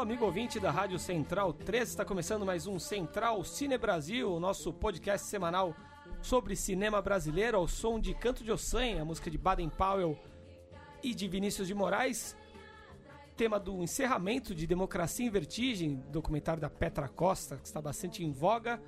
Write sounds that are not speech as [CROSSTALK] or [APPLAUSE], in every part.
amigo ouvinte da Rádio Central 13, está começando mais um Central Cine Brasil, o nosso podcast semanal sobre cinema brasileiro ao som de Canto de Ossanha, a música de Baden Powell e de Vinícius de Moraes. Tema do encerramento de Democracia em Vertigem, documentário da Petra Costa, que está bastante em voga.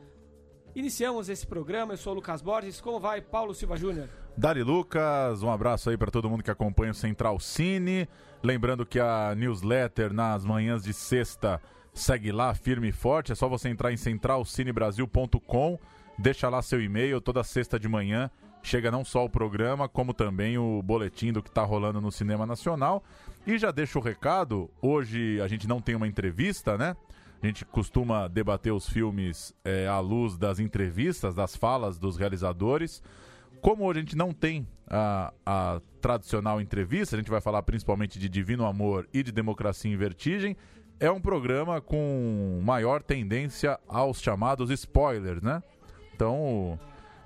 Iniciamos esse programa, eu sou o Lucas Borges. Como vai, Paulo Silva Júnior? Dari Lucas, um abraço aí para todo mundo que acompanha o Central Cine. Lembrando que a newsletter nas manhãs de sexta segue lá firme e forte. É só você entrar em centralcinebrasil.com, deixa lá seu e-mail toda sexta de manhã. Chega não só o programa, como também o boletim do que está rolando no cinema nacional. E já deixo o recado: hoje a gente não tem uma entrevista, né? A gente costuma debater os filmes é, à luz das entrevistas, das falas dos realizadores. Como hoje a gente não tem a, a, tradicional entrevista, a gente vai falar principalmente de Divino Amor e de Democracia em Vertigem. É um programa com maior tendência aos chamados spoilers, né? Então,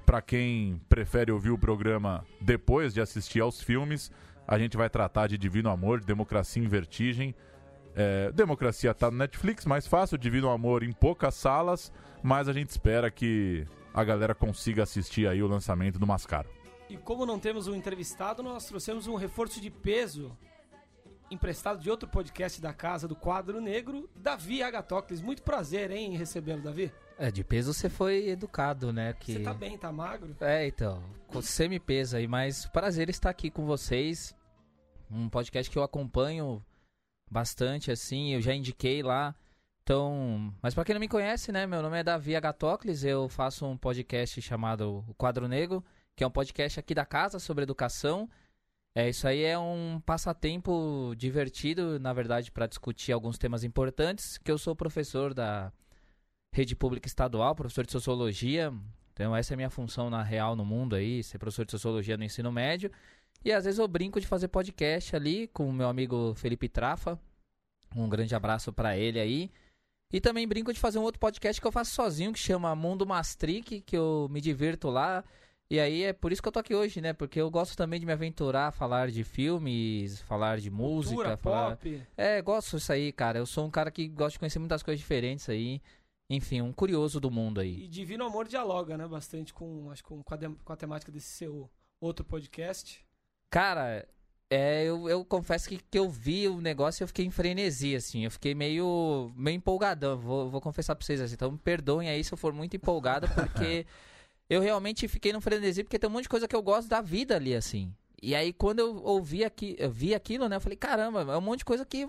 para quem prefere ouvir o programa depois de assistir aos filmes, a gente vai tratar de Divino Amor, de Democracia em Vertigem. É, Democracia tá no Netflix, mais fácil, Divino Amor em poucas salas, mas a gente espera que a galera consiga assistir aí o lançamento do Mascaro. E como não temos um entrevistado, nós trouxemos um reforço de peso emprestado de outro podcast da casa do Quadro Negro, Davi Agatocles. Muito prazer, hein, em recebê-lo, Davi. É, de peso você foi educado, né? Que... Você tá bem, tá magro? É, então, com semi-peso aí, mas prazer estar aqui com vocês. Um podcast que eu acompanho bastante, assim, eu já indiquei lá. Então, mas para quem não me conhece, né, meu nome é Davi Agatocles, eu faço um podcast chamado O Quadro Negro, que é um podcast aqui da casa sobre educação. É, isso aí é um passatempo divertido, na verdade, para discutir alguns temas importantes, que eu sou professor da rede pública estadual, professor de sociologia. Então, essa é a minha função na real no mundo aí, ser professor de sociologia no ensino médio. E às vezes eu brinco de fazer podcast ali com o meu amigo Felipe Trafa. Um grande abraço para ele aí. E também brinco de fazer um outro podcast que eu faço sozinho, que chama Mundo Mastric, que eu me divirto lá. E aí é por isso que eu tô aqui hoje, né? Porque eu gosto também de me aventurar, falar de filmes, falar de música, Cultura, falar. pop. É, gosto disso aí, cara. Eu sou um cara que gosta de conhecer muitas coisas diferentes aí. Enfim, um curioso do mundo aí. E Divino Amor dialoga, né, bastante com, acho, com, com, a, com a temática desse seu outro podcast. Cara, é, eu, eu confesso que, que eu vi o negócio e eu fiquei em frenesi, assim. Eu fiquei meio, meio empolgadão. Vou, vou confessar pra vocês assim. Então me perdoem aí se eu for muito empolgado, porque [LAUGHS] eu realmente fiquei no frenesi, porque tem um monte de coisa que eu gosto da vida ali, assim. E aí, quando eu ouvi aqui, eu vi aquilo, né? Eu falei, caramba, é um monte de coisa que.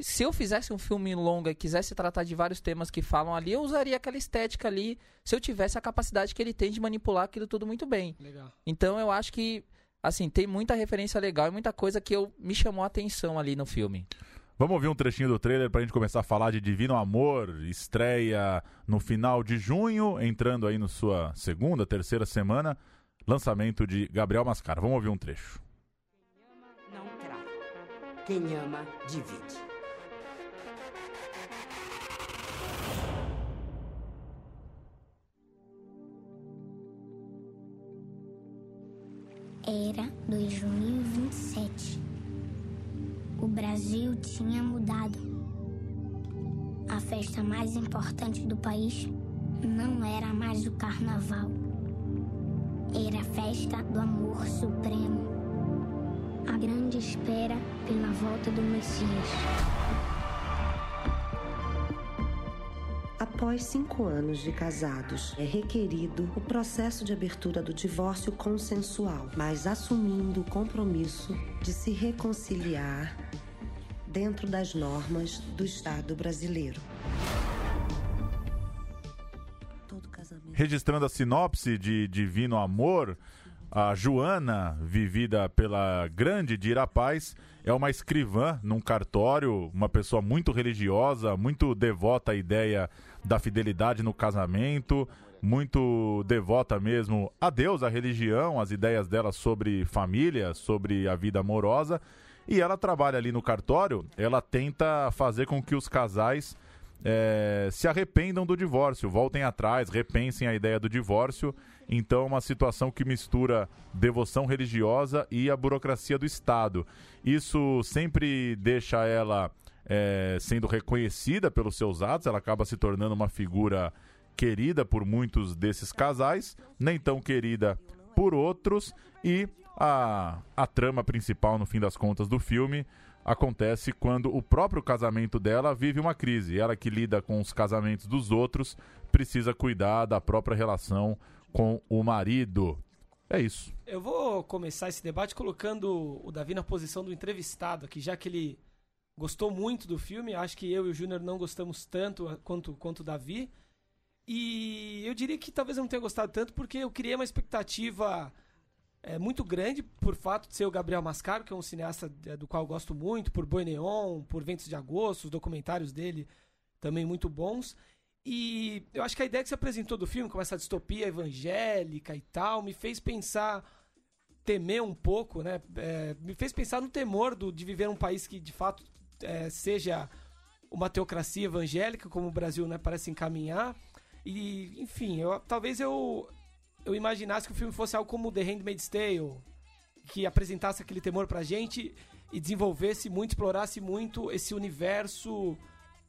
Se eu fizesse um filme longo e quisesse tratar de vários temas que falam ali, eu usaria aquela estética ali, se eu tivesse a capacidade que ele tem de manipular aquilo tudo muito bem. Legal. Então eu acho que, assim, tem muita referência legal e muita coisa que eu, me chamou a atenção ali no filme. Vamos ouvir um trechinho do trailer pra gente começar a falar de Divino Amor, estreia no final de junho, entrando aí na sua segunda, terceira semana, lançamento de Gabriel Mascara. Vamos ouvir um trecho. Não trava. Quem ama, divide. Era 2027. O Brasil tinha mudado. A festa mais importante do país não era mais o carnaval. Era a festa do amor supremo. A grande espera pela volta do Messias. Após cinco anos de casados, é requerido o processo de abertura do divórcio consensual, mas assumindo o compromisso de se reconciliar dentro das normas do Estado brasileiro. Registrando a sinopse de Divino Amor, a Joana, vivida pela grande Dira Paz, é uma escrivã num cartório, uma pessoa muito religiosa, muito devota à ideia da fidelidade no casamento, muito devota mesmo a Deus, à religião, às ideias dela sobre família, sobre a vida amorosa. E ela trabalha ali no cartório, ela tenta fazer com que os casais é, se arrependam do divórcio, voltem atrás, repensem a ideia do divórcio. Então, uma situação que mistura devoção religiosa e a burocracia do Estado. Isso sempre deixa ela é, sendo reconhecida pelos seus atos, ela acaba se tornando uma figura querida por muitos desses casais, nem tão querida por outros, e a, a trama principal, no fim das contas, do filme acontece quando o próprio casamento dela vive uma crise. Ela que lida com os casamentos dos outros precisa cuidar da própria relação com o marido. É isso. Eu vou começar esse debate colocando o Davi na posição do entrevistado aqui, já que ele gostou muito do filme. Acho que eu e o Júnior não gostamos tanto quanto, quanto o Davi. E eu diria que talvez eu não tenha gostado tanto porque eu criei uma expectativa é, muito grande por fato de ser o Gabriel Mascaro, que é um cineasta é, do qual eu gosto muito, por Boi Neon, por Ventos de Agosto, os documentários dele também muito bons. E eu acho que a ideia que você apresentou do filme, com essa distopia evangélica e tal, me fez pensar, temer um pouco, né? É, me fez pensar no temor do, de viver um país que de fato é, seja uma teocracia evangélica, como o Brasil né, parece encaminhar. E, enfim, eu, talvez eu, eu imaginasse que o filme fosse algo como The Handmaid's Tale, que apresentasse aquele temor pra gente e desenvolvesse muito, explorasse muito esse universo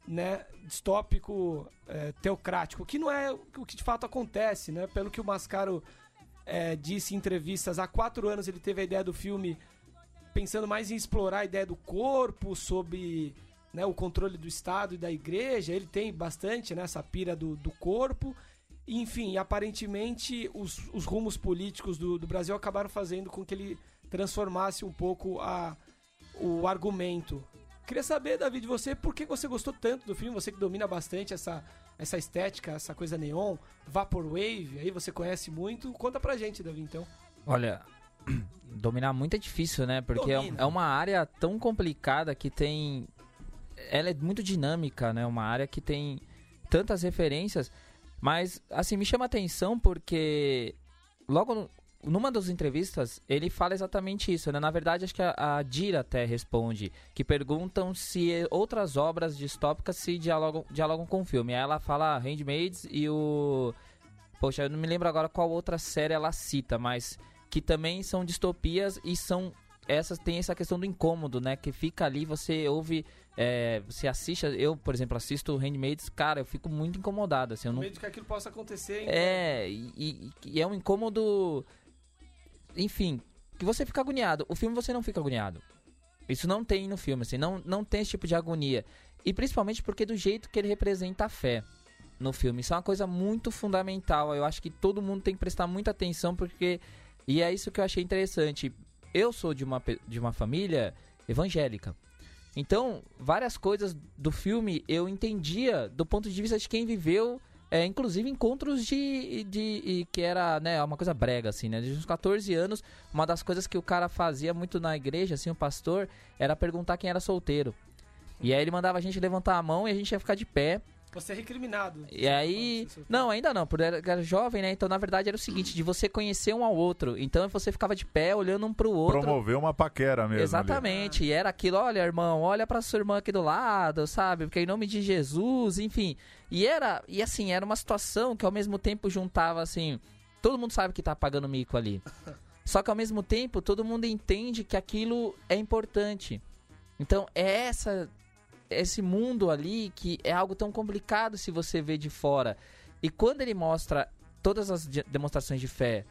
né, distópico, é, teocrático, que não é o que de fato acontece, né? Pelo que o Mascaro é, disse em entrevistas, há quatro anos ele teve a ideia do filme pensando mais em explorar a ideia do corpo, sobre né, o controle do Estado e da igreja. Ele tem bastante né, essa pira do, do corpo. Enfim, aparentemente os, os rumos políticos do, do Brasil acabaram fazendo com que ele transformasse um pouco a, o argumento. Queria saber, David, de você, por que você gostou tanto do filme? Você que domina bastante essa, essa estética, essa coisa neon, vaporwave, aí você conhece muito. Conta pra gente, David, então. Olha, [CLEARS THROAT] dominar muito é difícil, né? Porque é, é, uma área tão complicada que tem. Ela é muito dinâmica, né? Uma área que tem tantas referências. Mas, assim, me chama atenção porque logo numa das entrevistas ele fala exatamente isso, né? Na verdade, acho que a, a Dira até responde, que perguntam se outras obras distópicas se dialogam, dialogam com o filme. Aí ela fala Handmaids e o... Poxa, eu não me lembro agora qual outra série ela cita, mas que também são distopias e são essas tem essa questão do incômodo, né? Que fica ali, você ouve, é, você assiste. Eu, por exemplo, assisto Handmaids, cara, eu fico muito incomodado. Assim, eu não... medo que aquilo possa acontecer. Então... É, e, e, é um incômodo. Enfim, que você fica agoniado. O filme você não fica agoniado. Isso não tem no filme, assim, não, não tem esse tipo de agonia. E principalmente porque do jeito que ele representa a fé no filme. Isso é uma coisa muito fundamental. Eu acho que todo mundo tem que prestar muita atenção porque. E é isso que eu achei interessante eu sou de uma, de uma família evangélica. Então, várias coisas do filme eu entendia do ponto de vista de quem viveu, é, inclusive encontros de, de, de, que era né, uma coisa brega, assim, né? De uns 14 anos, uma das coisas que o cara fazia muito na igreja, assim, o pastor, era perguntar quem era solteiro. E aí ele mandava a gente levantar a mão e a gente ia ficar de pé. Você é recriminado. E aí. Não, ainda não, porque era, era jovem, né? Então, na verdade, era o seguinte: de você conhecer um ao outro. Então, você ficava de pé olhando um pro outro. Promover uma paquera mesmo. Exatamente. Ali. E era aquilo: olha, irmão, olha pra sua irmã aqui do lado, sabe? Porque em nome de Jesus, enfim. E era. E assim, era uma situação que ao mesmo tempo juntava assim. Todo mundo sabe que tá pagando mico ali. [LAUGHS] Só que ao mesmo tempo, todo mundo entende que aquilo é importante. Então, é essa esse mundo ali que é algo tão complicado se você vê de fora. E quando ele mostra todas as demonstrações de fé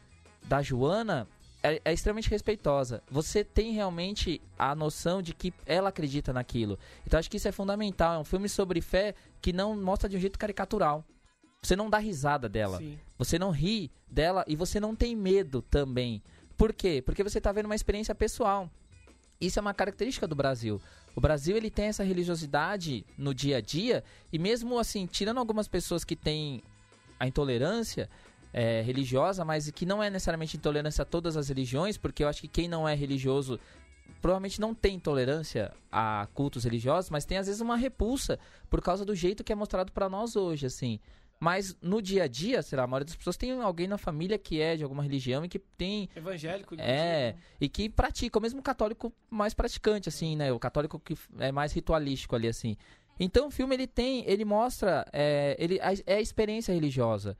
da Joana, é, é, extremamente respeitosa. Você tem realmente a noção de que ela acredita naquilo. Então acho que isso é fundamental. É um filme sobre fé que não mostra de um jeito caricatural. Você não dá risada dela. Sim. Você não ri dela e você não tem medo também. Por quê? Porque você está vendo uma experiência pessoal. Isso é uma característica do Brasil. O Brasil ele tem essa religiosidade no dia a dia e mesmo assim, tirando algumas pessoas que têm a intolerância é, religiosa, mas que não é necessariamente intolerância a todas as religiões, porque eu acho que quem não é religioso provavelmente não tem intolerância a cultos religiosos, mas tem às vezes uma repulsa por causa do jeito que é mostrado para nós hoje, assim. Mas no dia a dia, sei lá, a maioria das pessoas tem alguém na família que é de alguma religião e que tem. Evangélico, É, e que pratica, o mesmo católico mais praticante, assim, né? O católico que é mais ritualístico ali, assim. Então o filme ele tem, ele mostra, é, ele a- é a experiência religiosa,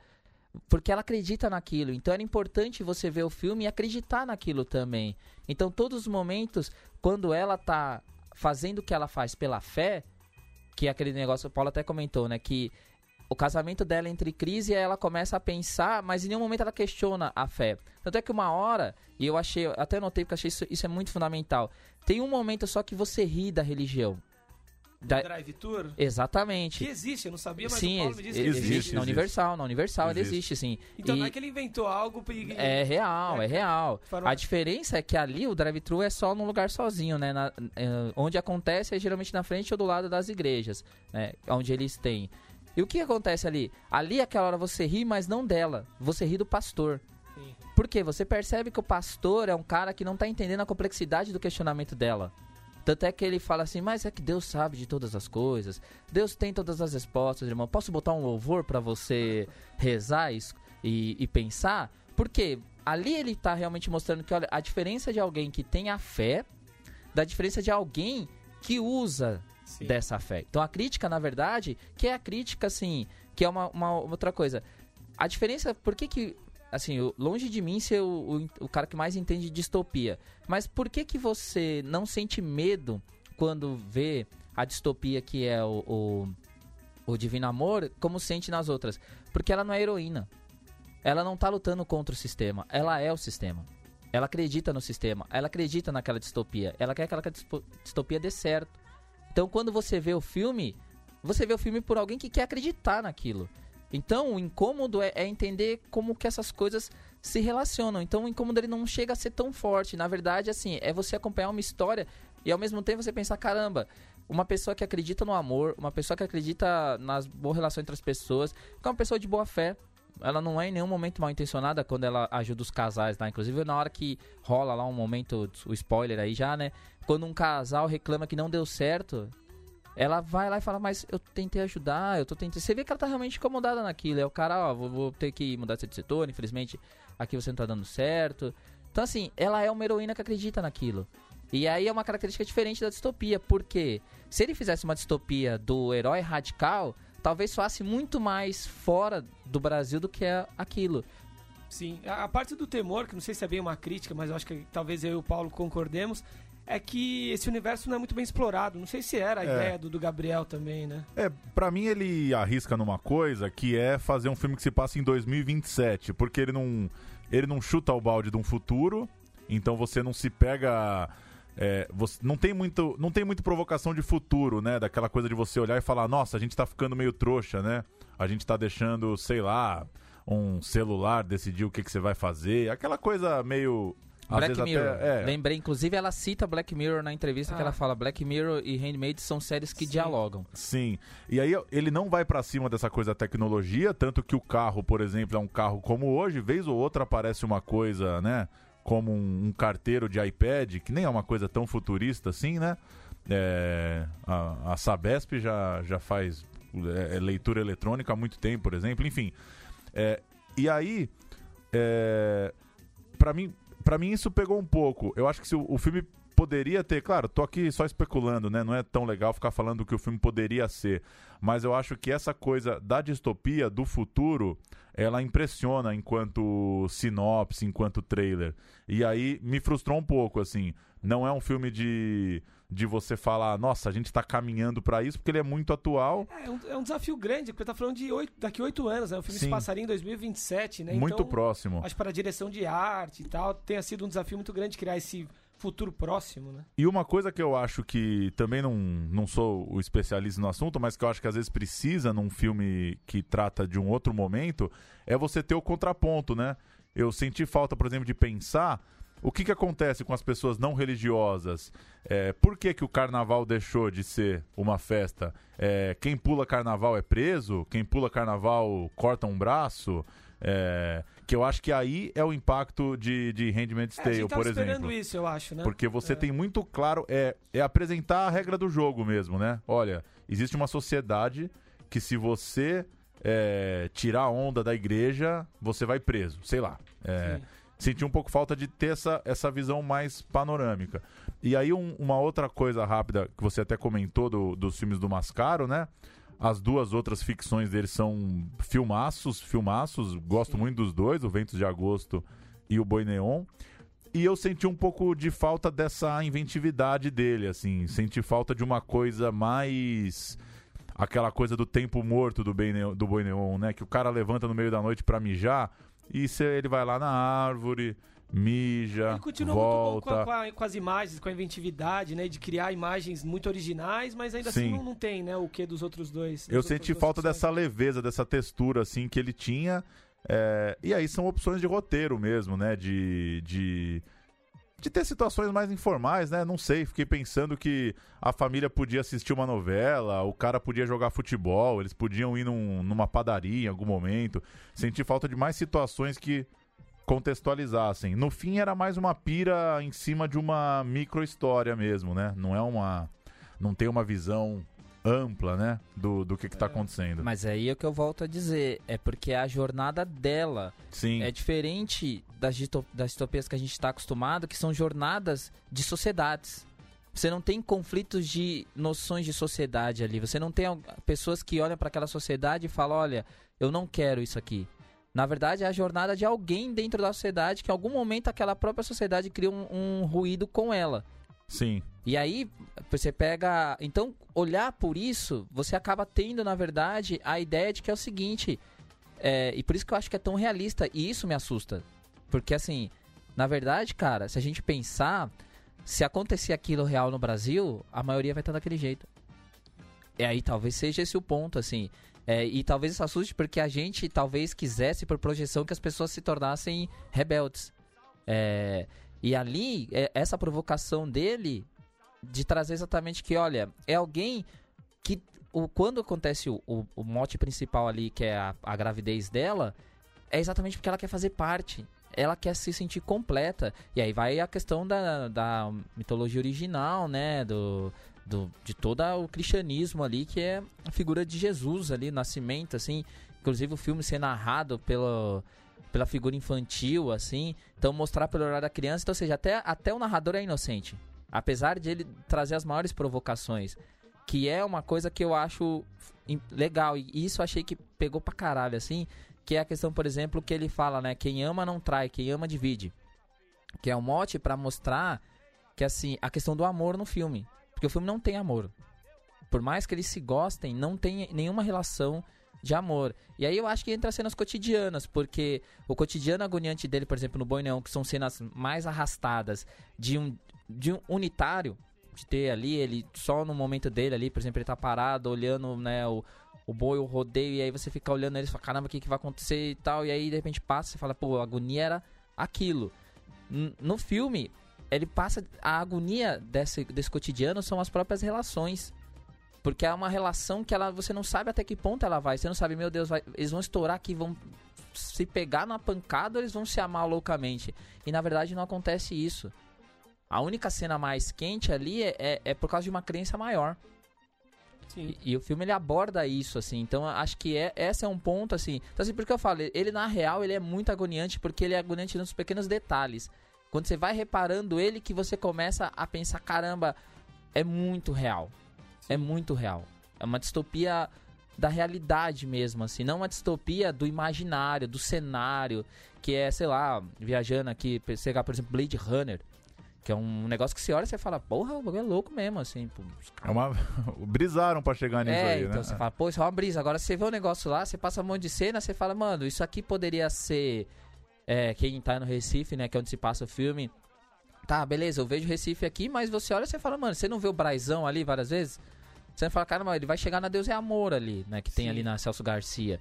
porque ela acredita naquilo. Então era importante você ver o filme e acreditar naquilo também. Então todos os momentos quando ela tá fazendo o que ela faz pela fé, que é aquele negócio, o Paulo até comentou, né, que o casamento dela entre crise e ela começa a pensar, mas em nenhum momento ela questiona a fé. Tanto é que uma hora, e eu achei, até notei porque achei isso, isso é muito fundamental. Tem um momento só que você ri da religião. Da- Drive Tour. Exatamente. Que existe, eu não sabia, mas Sim, o Paulo me disse que existe, existe. existe. na Universal, na Universal ele Existe. existe, sim. Então E não é que ele inventou algo e... é real, é real. [LAUGHS] Farol- A diferença é que ali o drive-thru é só num lugar sozinho, né? Na- é, onde acontece é geralmente na frente ou do lado das igrejas, né? Onde eles têm. E o que acontece ali? Ali, aquela hora, você ri, mas não dela. Você ri do pastor. Sim. Por quê? Você percebe que o pastor é um cara que não tá entendendo a complexidade do questionamento dela. Tanto é que ele fala assim, mas é que Deus sabe de todas as coisas. Deus tem todas as respostas, irmão. Posso botar um louvor pra você rezar e, e, e pensar? Porque ali ele tá realmente mostrando que, olha, a diferença de alguém que tem a fé da diferença de alguém que usa Sim. dessa fé. Então a crítica, na verdade, que é a crítica, assim, que é uma, uma outra coisa. A diferença, por que que, assim, longe de mim ser o, o, o cara que mais entende de distopia, mas por que que você não sente medo quando vê a distopia que é o, o, o Divino Amor, como sente nas outras? Porque ela não é heroína. Ela não tá lutando contra o sistema, ela é o sistema. Ela acredita no sistema, ela acredita naquela distopia, ela quer que aquela distopia dê certo. Então, quando você vê o filme, você vê o filme por alguém que quer acreditar naquilo. Então, o incômodo é, é entender como que essas coisas se relacionam. Então, o incômodo ele não chega a ser tão forte. Na verdade, assim, é você acompanhar uma história e ao mesmo tempo você pensar, caramba, uma pessoa que acredita no amor, uma pessoa que acredita nas boas relações entre as pessoas, que é uma pessoa de boa fé. Ela não é em nenhum momento mal intencionada quando ela ajuda os casais lá. Inclusive, na hora que rola lá um momento, o spoiler aí já, né? Quando um casal reclama que não deu certo, ela vai lá e fala, mas eu tentei ajudar, eu tô tentando. Você vê que ela tá realmente incomodada naquilo. É o cara, ó, vou, vou ter que mudar de setor, infelizmente aqui você não tá dando certo. Então, assim, ela é uma heroína que acredita naquilo. E aí é uma característica diferente da distopia, porque se ele fizesse uma distopia do herói radical, talvez soasse muito mais fora do Brasil do que é aquilo. Sim, a, a parte do temor, que não sei se é bem uma crítica, mas eu acho que talvez eu e o Paulo concordemos, é que esse universo não é muito bem explorado. Não sei se era a É. ideia do, do Gabriel também, né? É, pra mim ele arrisca numa coisa que é fazer um filme que se passa em 2027, porque ele não ele não chuta o balde de um futuro, então você não se pega é, você, não tem muito não tem muito provocação de futuro, né? Daquela coisa de você olhar e falar, nossa, a gente tá ficando meio trouxa, né? A gente tá deixando, sei lá, um celular decidir o que, que você vai fazer, aquela coisa meio às Black Mirror. até, é, Lembrei, inclusive, ela cita Black Mirror na entrevista que Ah. ela fala: Black Mirror e Handmaid são séries que Sim. dialogam. Sim. E aí ele não vai pra cima dessa coisa da tecnologia, tanto que o carro, por exemplo, é um carro como hoje, vez ou outra aparece uma coisa, né? Como um, um carteiro de iPad, que nem é uma coisa tão futurista assim, né? É, a, a Sabesp já, já faz é, leitura eletrônica há muito tempo, por exemplo, enfim. É, e aí, é, para mim, para mim isso pegou um pouco. Eu acho que se o, o filme poderia ter, claro, tô aqui só especulando, né? Não é tão legal ficar falando o que o filme poderia ser, mas eu acho que essa coisa da distopia do futuro, ela impressiona enquanto sinopse, enquanto trailer. E aí me frustrou um pouco, assim. Não é um filme de de você falar, nossa, a gente tá caminhando pra isso, porque ele é muito atual, É um, é um desafio grande, porque tá falando de oito, daqui oito anos, né? O filme Sim. se passaria em 2027, né? muito então, próximo. Acho que para a direção de arte e tal, tenha sido um desafio muito grande criar esse futuro próximo, né? E uma coisa que eu acho que também não, não sou o especialista no assunto, mas que eu acho que às vezes precisa num filme que trata de um outro momento, é você ter o contraponto, né? Eu senti falta, por exemplo, de pensar o que, que acontece com as pessoas não religiosas. É, por que, que o carnaval deixou de ser uma festa? É, quem pula carnaval é preso? Quem pula carnaval corta um braço? É, que eu acho que aí é o impacto de, de Handmaid's É, Tale, gente tava por exemplo. esperando isso, eu acho, né? Porque você É. tem muito claro, é, é apresentar a regra do jogo mesmo, né? Olha, existe uma sociedade que se você é, tirar a onda da igreja, você vai preso, sei lá. É, Sim. Senti um pouco falta de ter essa, essa visão mais panorâmica. E aí, um- uma outra coisa rápida que você até comentou do- dos filmes do Mascaro, né? As duas outras ficções dele são filmaços, filmaços. Gosto muito dos dois, o Ventos de Agosto e o Boi Neon. E eu senti um pouco de falta dessa inventividade dele, assim. Senti falta de uma coisa mais. Aquela coisa do tempo morto do, Boi Neon, do Boi Neon, né? Que o cara levanta no meio da noite pra mijar e cê- ele vai lá na árvore, mija, Ele continua muito bom com, volta. a- com a- com as imagens, com a inventividade, né? De criar imagens muito originais, mas ainda assim Sim. não, não tem, né? O que dos outros dois. Eu das senti duas falta dessa leveza, dessa textura, assim, que ele tinha. É, E aí são opções de roteiro mesmo, né? De, de, de ter situações mais informais, né? Não sei, fiquei pensando que a família podia assistir uma novela, o cara podia jogar futebol, eles podiam ir num- numa padaria em algum momento. Senti falta de mais situações que contextualizassem. No fim era mais uma pira em cima de uma micro história mesmo, né? Não é uma. Não tem uma visão ampla, né? Do, do que, que tá acontecendo. Mas aí é o que eu volto a dizer, é porque a jornada dela Sim. é diferente das, das distopias que a gente está acostumado, que são jornadas de sociedades. Você não tem conflitos de noções de sociedade ali. Você não tem pessoas que olham para aquela sociedade e falam: olha, eu não quero isso aqui. Na verdade, é a jornada de alguém dentro da sociedade que, em algum momento, aquela própria sociedade cria um, um ruído com ela. Sim. E aí, você pega. Então, olhar por isso, você acaba tendo, na verdade, a ideia de que é o seguinte. é, e por isso que eu acho que é tão realista. E isso me assusta. Porque, assim, na verdade, cara, se a gente pensar. Se acontecer aquilo real no Brasil, a maioria vai estar daquele jeito. E aí talvez seja esse o ponto, assim. É, e talvez isso assuste porque a gente talvez quisesse, por projeção, que as pessoas se tornassem rebeldes. É, e ali, é, essa provocação dele de trazer exatamente que, olha, é alguém que o, quando acontece o, o, o mote principal ali, que é a, a gravidez dela, é exatamente porque ela quer fazer parte. Ela quer se sentir completa. E aí vai a questão da, da mitologia original, né? Do, do, de todo o cristianismo ali, que é a figura de Jesus ali, nascimento, assim. Inclusive o filme ser narrado pelo, pela figura infantil, assim. Então mostrar pelo olhar da criança. Então, ou seja, até, até o narrador é inocente. Apesar de ele trazer as maiores provocações. Que é uma coisa que eu acho legal. E isso achei que pegou pra caralho, assim. Que é a questão, por exemplo, que ele fala, né? Quem ama não trai, quem ama divide. Que é um mote pra mostrar que, assim, a questão do amor no filme. Porque o filme não tem amor. Por mais que eles se gostem, não tem nenhuma relação de amor. E aí eu acho que entra as cenas cotidianas, porque o cotidiano agoniante dele, por exemplo, no Boi Neon, que são cenas mais arrastadas de um, de um unitário, de ter ali, ele só no momento dele ali, por exemplo, ele tá parado olhando, né, o, o boi, o rodeio, e aí você fica olhando ele e fala, caramba, o que, que vai acontecer e tal, e aí de repente passa e fala, pô, a agonia era aquilo. No filme, ele passa. A agonia desse, desse cotidiano são as próprias relações. Porque é uma relação que ela, você não sabe até que ponto ela vai. Você não sabe, meu Deus, vai- eles vão estourar aqui, vão se pegar na pancada ou eles vão se amar loucamente. E na verdade não acontece isso. A única cena mais quente ali é, é, é por causa de uma crença maior. E, e o filme ele aborda isso, assim. Então acho que é, esse é um ponto, assim. Então, assim, porque eu falo, ele na real ele é muito agoniante porque ele é agoniante nos pequenos detalhes. Quando você vai reparando ele, que você começa a pensar, caramba, é muito real. É muito real. É uma distopia da realidade mesmo, assim. Não uma distopia do imaginário, do cenário. Que é, sei lá, viajando aqui, pegar, por exemplo, Blade Runner. Que é um negócio que você olha e você fala, porra, o bagulho é louco mesmo, assim. pô, É uma... [LAUGHS] Brisaram pra chegar nisso é, aí, então né? você fala, pô, isso é uma brisa. Agora você vê o negócio lá, você passa um monte de cena, você fala, mano, isso aqui poderia ser. É, quem tá no Recife, né? Que é onde se passa o filme. Tá, beleza, eu vejo Recife aqui, mas você olha e você fala, mano, você não vê o Braizão ali várias vezes? Você fala, caramba, ele vai chegar na Deus é Amor ali, né? Que tem Sim. ali na Celso Garcia.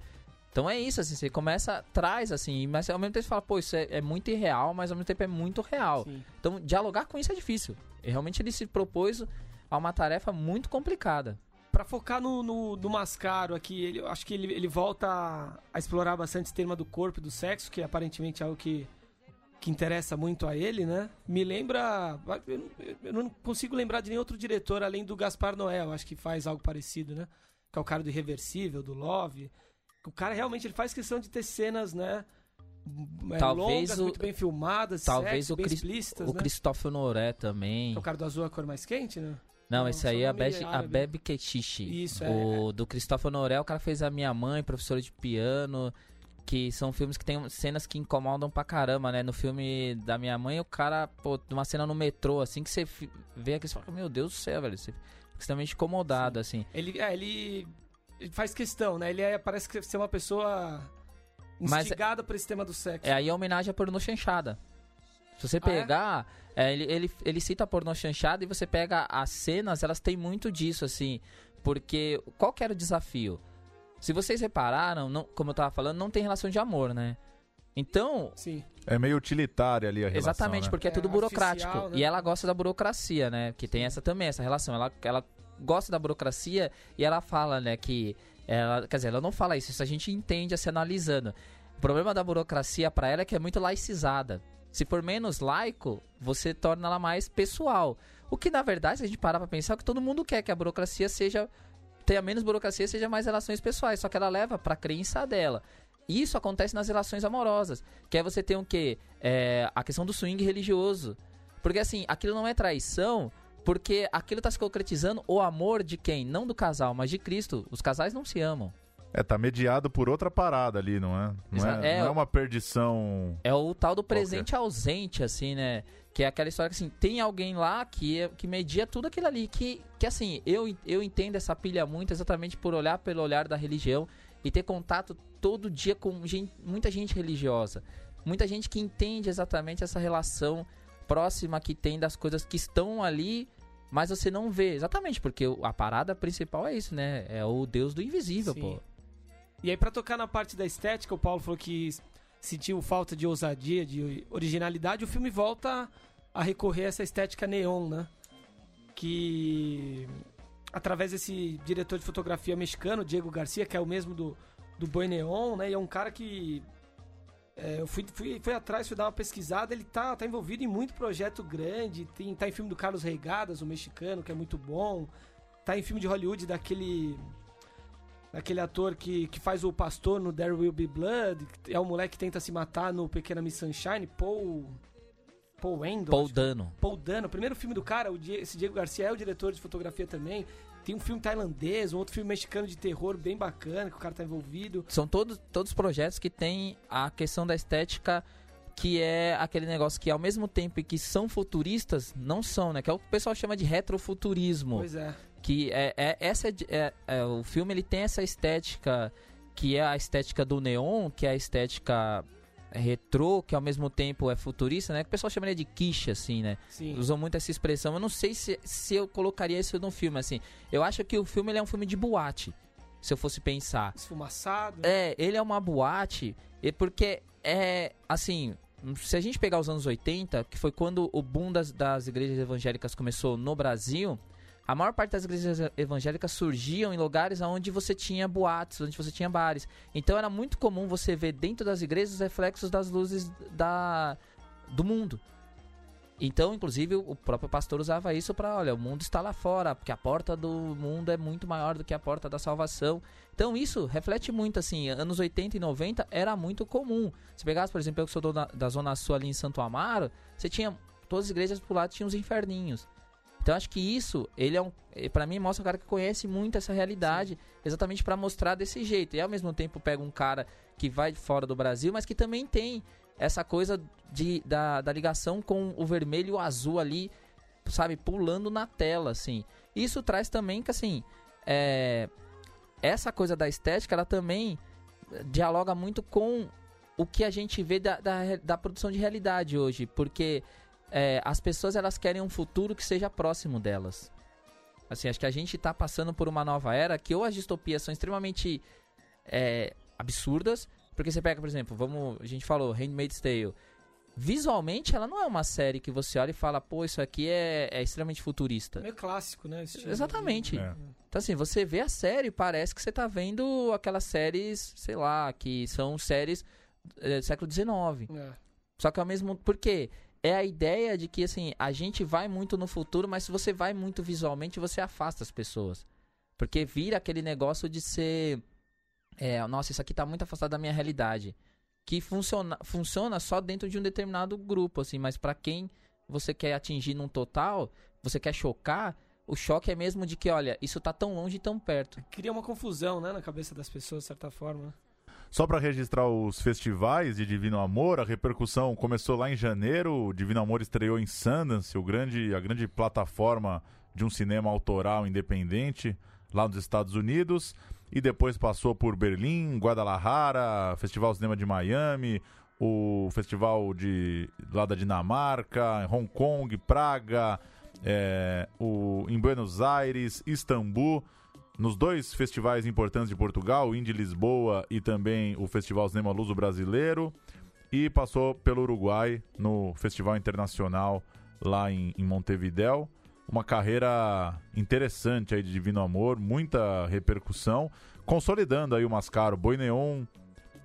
Então é isso, assim, você começa, traz, assim, mas ao mesmo tempo você fala, pô, isso é, é muito irreal, mas ao mesmo tempo é muito real. Sim. Então, dialogar com isso é difícil. E realmente ele se propôs a uma tarefa muito complicada. Pra focar no, no, no Mascaro aqui, ele, eu acho que ele, ele volta a, a explorar bastante esse tema do corpo e do sexo, que aparentemente é algo que, que interessa muito a ele, né? Me lembra. Eu, não- eu não consigo lembrar de nenhum outro diretor além do Gaspar Noé, eu acho que faz algo parecido, né? Que é o cara do Irreversível, do Love. O cara realmente ele faz questão de ter cenas, né? é, Talvez longas, o- muito bem filmadas, talvez sexy, o Cris- explícitas, O né? Cristóforo Noré também. É o cara do azul, a cor mais quente, né? Não, Não, esse aí é a, Be é a. Bebe Ketiche. Isso, é, O do Cristóforo Noré, o cara fez A Minha Mãe, Professora de Piano, que são filmes que tem cenas que incomodam pra caramba, né? No filme da Minha Mãe, o cara, pô, numa cena no metrô, assim, que você vê aqui, você fala, meu Deus do céu, velho, você fica extremamente incomodado, assim. Ele, é, ele, faz questão, né? Ele é, parece que ser uma pessoa Mas- instigada por esse tema do sexo. É aí a homenagem à pornô chanchada. Se você Ah, é? pegar, é, ele, ele, ele cita a pornô chanchada e você pega as cenas, elas têm muito disso, assim. Porque qual que era o desafio? Se vocês repararam, não, como eu tava falando, não tem relação de amor, né? Então, Sim. É meio utilitária ali a relação, exatamente, né? porque é, É tudo burocrático. artificial, né? E ela gosta da burocracia, né? Que tem essa também, essa relação. Ela, ela gosta da burocracia e ela fala, né, que. Ela, quer dizer, ela não fala isso, isso a gente entende assim analisando. O problema da burocracia pra ela é que é muito laicizada. Se for menos laico, você torna ela mais pessoal. O que, na verdade, se a gente parar pra pensar, é que todo mundo quer que a burocracia seja. Tenha menos burocracia, seja mais relações pessoais. Só que ela leva pra crença dela. E Isso acontece nas relações amorosas. Que é você ter o quê? É, a questão do swing religioso. Porque assim, aquilo não é traição, porque aquilo tá se concretizando o amor de quem? Não do casal, mas de Cristo. Os casais não se amam. É, tá mediado por outra parada ali, não é? Não, é, é, não é uma perdição. É o tal do presente ausente, assim, né? Que é aquela história que, assim, tem alguém lá que, que media tudo aquilo ali. Que, que assim, eu, eu entendo essa pilha muito exatamente por olhar pelo olhar da religião e ter contato todo dia com gen- muita gente religiosa. Muita gente que entende exatamente essa relação próxima que tem das coisas que estão ali, mas você não vê. Exatamente, porque a parada principal é isso, né? É o Deus do invisível, Sim. pô. E aí, pra tocar na parte da estética, o Paulo falou que sentiu falta de ousadia, de originalidade. O filme volta a recorrer a essa estética neon, né? Que através desse diretor de fotografia mexicano, Diego Garcia, que é o mesmo do, do Boi Neon, né? E é um cara que é, eu fui, fui, fui atrás, fui dar uma pesquisada, ele tá, tá envolvido em muito projeto grande, tem, tá em filme do Carlos Reigadas, o mexicano, que é muito bom, tá em filme de Hollywood daquele daquele ator que, que faz o pastor no There Will Be Blood, é o moleque que tenta se matar no Pequena Miss Sunshine, Paul Paul Wendell, Paul que- Dano. Paul Dano, primeiro filme do cara, o Die- esse Diego Garcia é o diretor de fotografia também. Tem um filme tailandês, um outro filme mexicano de terror bem bacana, que o cara tá envolvido. São todos, todos projetos que tem a questão da estética que é aquele negócio que ao mesmo tempo que são futuristas, não são, né? Que é o que o pessoal chama de retrofuturismo. Pois é. Que é, é essa é é- o filme ele tem essa estética que é a estética do neon, que é a estética retrô, que ao mesmo tempo é futurista, né? Que o pessoal chamaria de quiche, assim, né? Sim. Usam muito essa expressão. Eu não sei se, se eu colocaria isso no filme, assim. Eu acho que o filme ele é um filme de boate, se eu fosse pensar. Esfumaçado. É, ele é uma boate, e porque é assim. Se a gente pegar os anos 80, que foi quando o boom das, das igrejas evangélicas começou no Brasil, a maior parte das igrejas evangélicas surgiam em lugares onde você tinha boates, onde você tinha bares. Então era muito comum você ver dentro das igrejas os reflexos das luzes da, do mundo. Então, inclusive, o próprio pastor usava isso para, olha, o mundo está lá fora, porque a porta do mundo é muito maior do que a porta da salvação. Então, isso reflete muito, assim, anos 80 e 90 era muito comum. Se pegasse, por exemplo, eu que sou da, da Zona Sul ali em Santo Amaro, você tinha, todas as igrejas pro lado tinham os inferninhos. Então, acho que isso, ele é um, para mim, mostra um cara que conhece muito essa realidade, exatamente para mostrar desse jeito. E ao mesmo tempo pega um cara que vai de fora do Brasil, mas que também tem essa coisa de, da, da ligação com o vermelho e o azul ali, sabe, pulando na tela, assim. Isso traz também que, assim, é, essa coisa da estética, ela também dialoga muito com o que a gente vê da, da, da produção de realidade hoje, porque é, as pessoas elas querem um futuro que seja próximo delas. Assim, acho que a gente tá passando por uma nova era que ou as distopias são extremamente é, absurdas, porque você pega, por exemplo, vamos, a gente falou Handmaid's Tale. Visualmente, ela não é uma série que você olha e fala, pô, isso aqui é, é extremamente futurista. Meio clássico, né? Exatamente. É. Então, assim, você vê a série, parece que você tá vendo aquelas séries, sei lá, que são séries é, do século XIX. É. Só que ao mesmo porque é a ideia de que assim, a gente vai muito no futuro, mas se você vai muito visualmente, você afasta as pessoas. Porque vira aquele negócio de ser é, nossa, isso aqui tá muito afastado da minha realidade. que funciona, funciona só dentro de um determinado grupo, assim, mas para quem você quer atingir num total, você quer chocar, o choque é mesmo de que, olha, isso tá tão longe e tão perto. Cria uma confusão, né, na cabeça das pessoas, de certa forma. Só para registrar os festivais de Divino Amor, a repercussão começou lá em janeiro. O Divino Amor estreou em Sundance, o grande, a grande plataforma de um cinema autoral independente lá nos Estados Unidos. E depois passou por Berlim, Guadalajara, Festival Cinema de Miami, o Festival de, lá da Dinamarca, Hong Kong, Praga, é, o, em Buenos Aires, Istambul nos dois festivais importantes de Portugal, o Indy Lisboa e também o Festival Cinema Luso Brasileiro, e passou pelo Uruguai no Festival Internacional lá em, em Montevidéu. Uma carreira interessante aí de Divino Amor, muita repercussão, consolidando aí o Mascaro. Boi Neon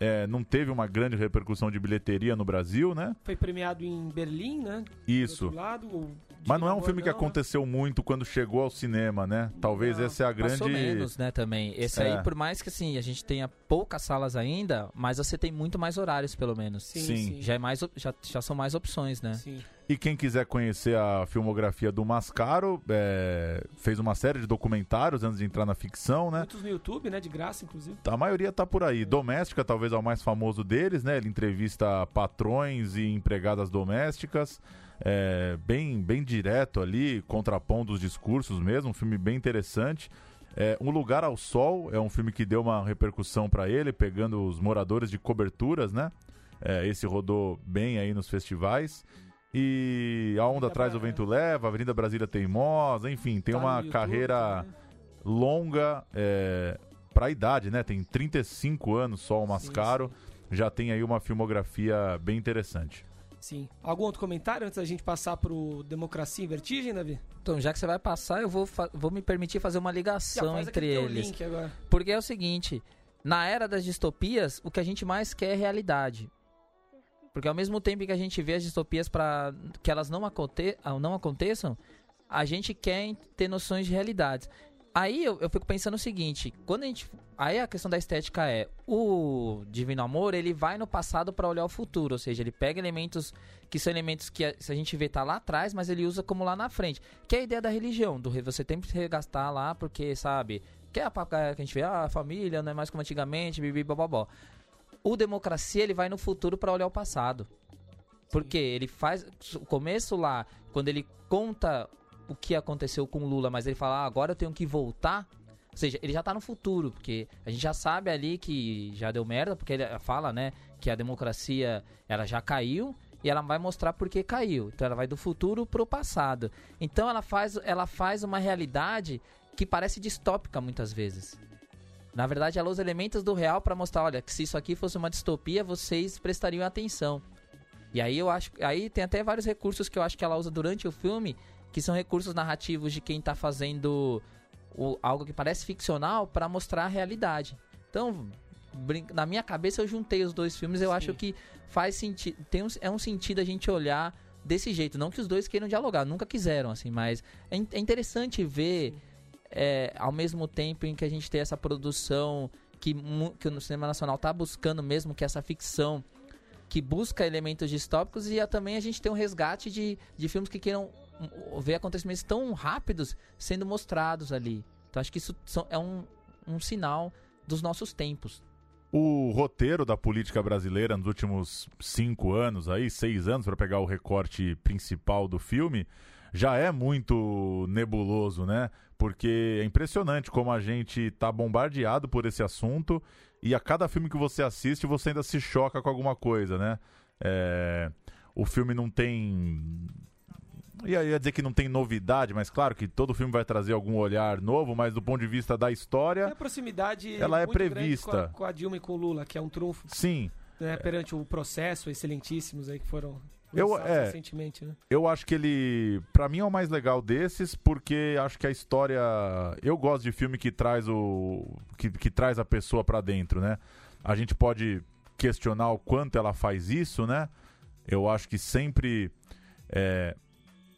é, não teve uma grande repercussão de bilheteria no Brasil, né? Foi premiado em Berlim, né? Isso. Lado, Mas não é um filme que aconteceu muito quando chegou ao cinema, né? Talvez Não. essa é a grande. Passou menos, né, também. Esse É. aí, por mais que assim, a gente tenha poucas salas ainda, mas você tem muito mais horários, pelo menos. Sim, Sim. sim. Já, é mais, já, já são mais opções, né? Sim. E quem quiser conhecer a filmografia do Mascaro, é, fez uma série de documentários antes de entrar na ficção, né? Muitos no YouTube, né? De graça, inclusive. A maioria tá por aí. Doméstica, talvez é o mais famoso deles, né? Ele entrevista patrões e empregadas domésticas. É, bem, bem direto ali, contrapondo os discursos mesmo. Um filme bem interessante. É, um Lugar ao Sol é um filme que deu uma repercussão para ele, pegando os moradores de coberturas, né? É, esse rodou bem aí nos festivais. E A Onda Atrás do Vento Leva, Avenida Brasília Teimosa, enfim, tem Tá uma YouTube carreira também. longa é, pra idade, né? Tem 35 anos só o Mascaro. Já tem aí uma filmografia bem interessante. Sim. Algum outro comentário antes da gente passar pro Democracia em Vertigem, Davi? Então, já que você vai passar, eu vou, vou me permitir fazer uma ligação faz entre eles. Porque é o seguinte, na era das distopias, o que a gente mais quer é realidade. Porque ao mesmo tempo que a gente vê as distopias para que elas não, aconte não aconteçam, a gente quer ter noções de realidades. Aí eu, eu fico pensando o seguinte, quando a gente aí a questão da estética é o Divino Amor, ele vai no passado para olhar o futuro, ou seja, ele pega elementos que são elementos que a, se a gente vê tá lá atrás, mas ele usa como lá na frente. Que é a ideia da religião, do você tem que regastar lá porque, sabe, que é a papagaia que a gente vê, ah, a família não é mais como antigamente, bibi, bababó. O democracia, ele vai no futuro para olhar o passado. Porque ele faz o começo lá, quando ele conta o que aconteceu com Lula, mas ele fala, ah, agora eu tenho que voltar. Ou seja, ele já tá no futuro, porque a gente já sabe ali que já deu merda, porque ele fala, né, que a democracia, ela já caiu e ela vai mostrar por que caiu. Então ela vai do futuro pro passado. Então ela faz, ela faz uma realidade que parece distópica muitas vezes. Na verdade, ela usa elementos do real para mostrar, olha, que se isso aqui fosse uma distopia, vocês prestariam atenção. E aí eu acho, aí tem até vários recursos que eu acho que ela usa durante o filme, que são recursos narrativos de quem tá fazendo o- algo que parece ficcional para mostrar a realidade. Então, na minha cabeça eu juntei os dois filmes, eu Sim. acho que faz sentido, tem um, é um sentido a gente olhar desse jeito, não que os dois queiram dialogar, nunca quiseram assim, mas é, in- é interessante ver é, ao mesmo tempo em que a gente tem essa produção que, que o cinema nacional tá buscando mesmo, que é essa ficção que busca elementos distópicos e a- também a gente tem um resgate de, de filmes que queiram ver acontecimentos tão rápidos sendo mostrados ali. Então acho que isso é um, um sinal dos nossos tempos. O roteiro da política brasileira nos últimos cinco anos, aí, seis anos, para pegar o recorte principal do filme, já é muito nebuloso, né? Porque é impressionante como a gente tá bombardeado por esse assunto e a cada filme que você assiste você ainda se choca com alguma coisa, né? É, O filme não tem. Ia, ia dizer que não tem novidade, mas claro que todo filme vai trazer algum olhar novo, mas do ponto de vista da Tem história, a proximidade Ela é muito grande prevista. Com a, com a Dilma e com o Lula, que é um trunfo sim, né, perante o processo excelentíssimos aí que foram Eu- é. recentemente, né? Eu acho que ele, Pra mim é o mais legal desses, porque acho que a história, eu gosto de filme que traz o que, que traz a pessoa pra dentro, né? A gente pode questionar o quanto ela faz isso, né? Eu acho que sempre é,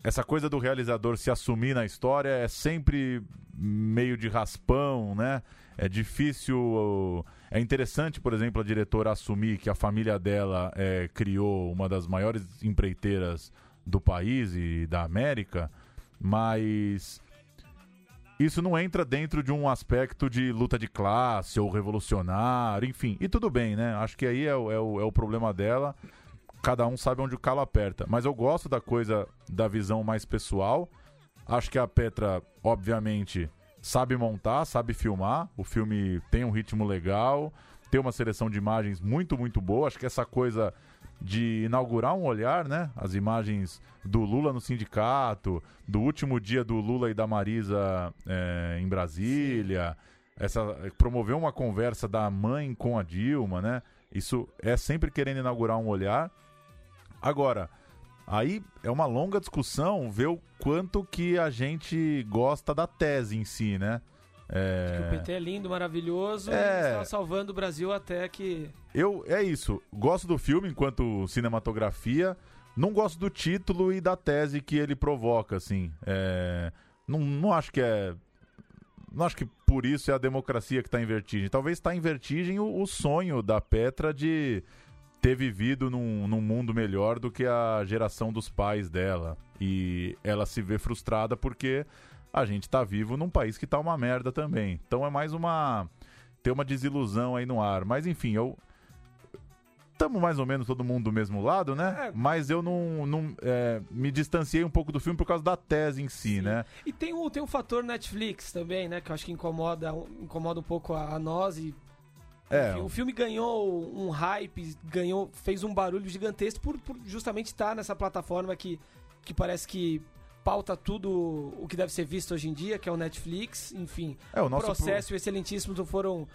essa coisa do realizador se assumir na história é sempre meio de raspão, né? É difícil. É interessante, por exemplo, a diretora assumir que a família dela é, criou uma das maiores empreiteiras do país e da América, mas isso não entra dentro de um aspecto de luta de classe ou revolucionário, enfim. E tudo bem, né? Acho que aí é, é o, é o problema dela. Cada um sabe onde o calo aperta. Mas eu gosto da coisa, da visão mais pessoal. Acho que a Petra, obviamente, sabe montar, sabe filmar. O filme tem um ritmo legal, tem uma seleção de imagens muito, muito boa. Acho que essa coisa de inaugurar um olhar, né? As imagens do Lula no sindicato, do último dia do Lula e da Marisa é, em Brasília, essa promover uma conversa da mãe com a Dilma, né? Isso é sempre querendo inaugurar um olhar. Agora, aí é uma longa discussão ver o quanto que a gente gosta da tese em si, né? É... Que o PT é lindo, maravilhoso é... e está salvando o Brasil até que. Eu, é isso. Gosto do filme enquanto cinematografia. Não gosto do título e da tese que ele provoca, assim. É... Não, não acho que é. Não acho que por isso é a democracia que está em vertigem. Talvez está em vertigem o, o, sonho da Petra de ter vivido num, num mundo melhor do que a geração dos pais dela. E ela se vê frustrada porque a gente tá vivo num país que tá uma merda também. Então é mais uma. ter uma desilusão aí no ar. Mas enfim, eu. Tamo mais ou menos todo mundo do mesmo lado, né? É. Mas eu não, não é, me distanciei um pouco do filme por causa da tese em si, Sim. né? E tem o, tem o fator Netflix também, né? Que eu acho que incomoda, incomoda um pouco a, a nós e é. O filme ganhou um hype, ganhou, fez um barulho gigantesco por, por justamente estar nessa plataforma que, que parece que pauta tudo o que deve ser visto hoje em dia, que é o Netflix, enfim. É, o, o processo pro... excelentíssimo não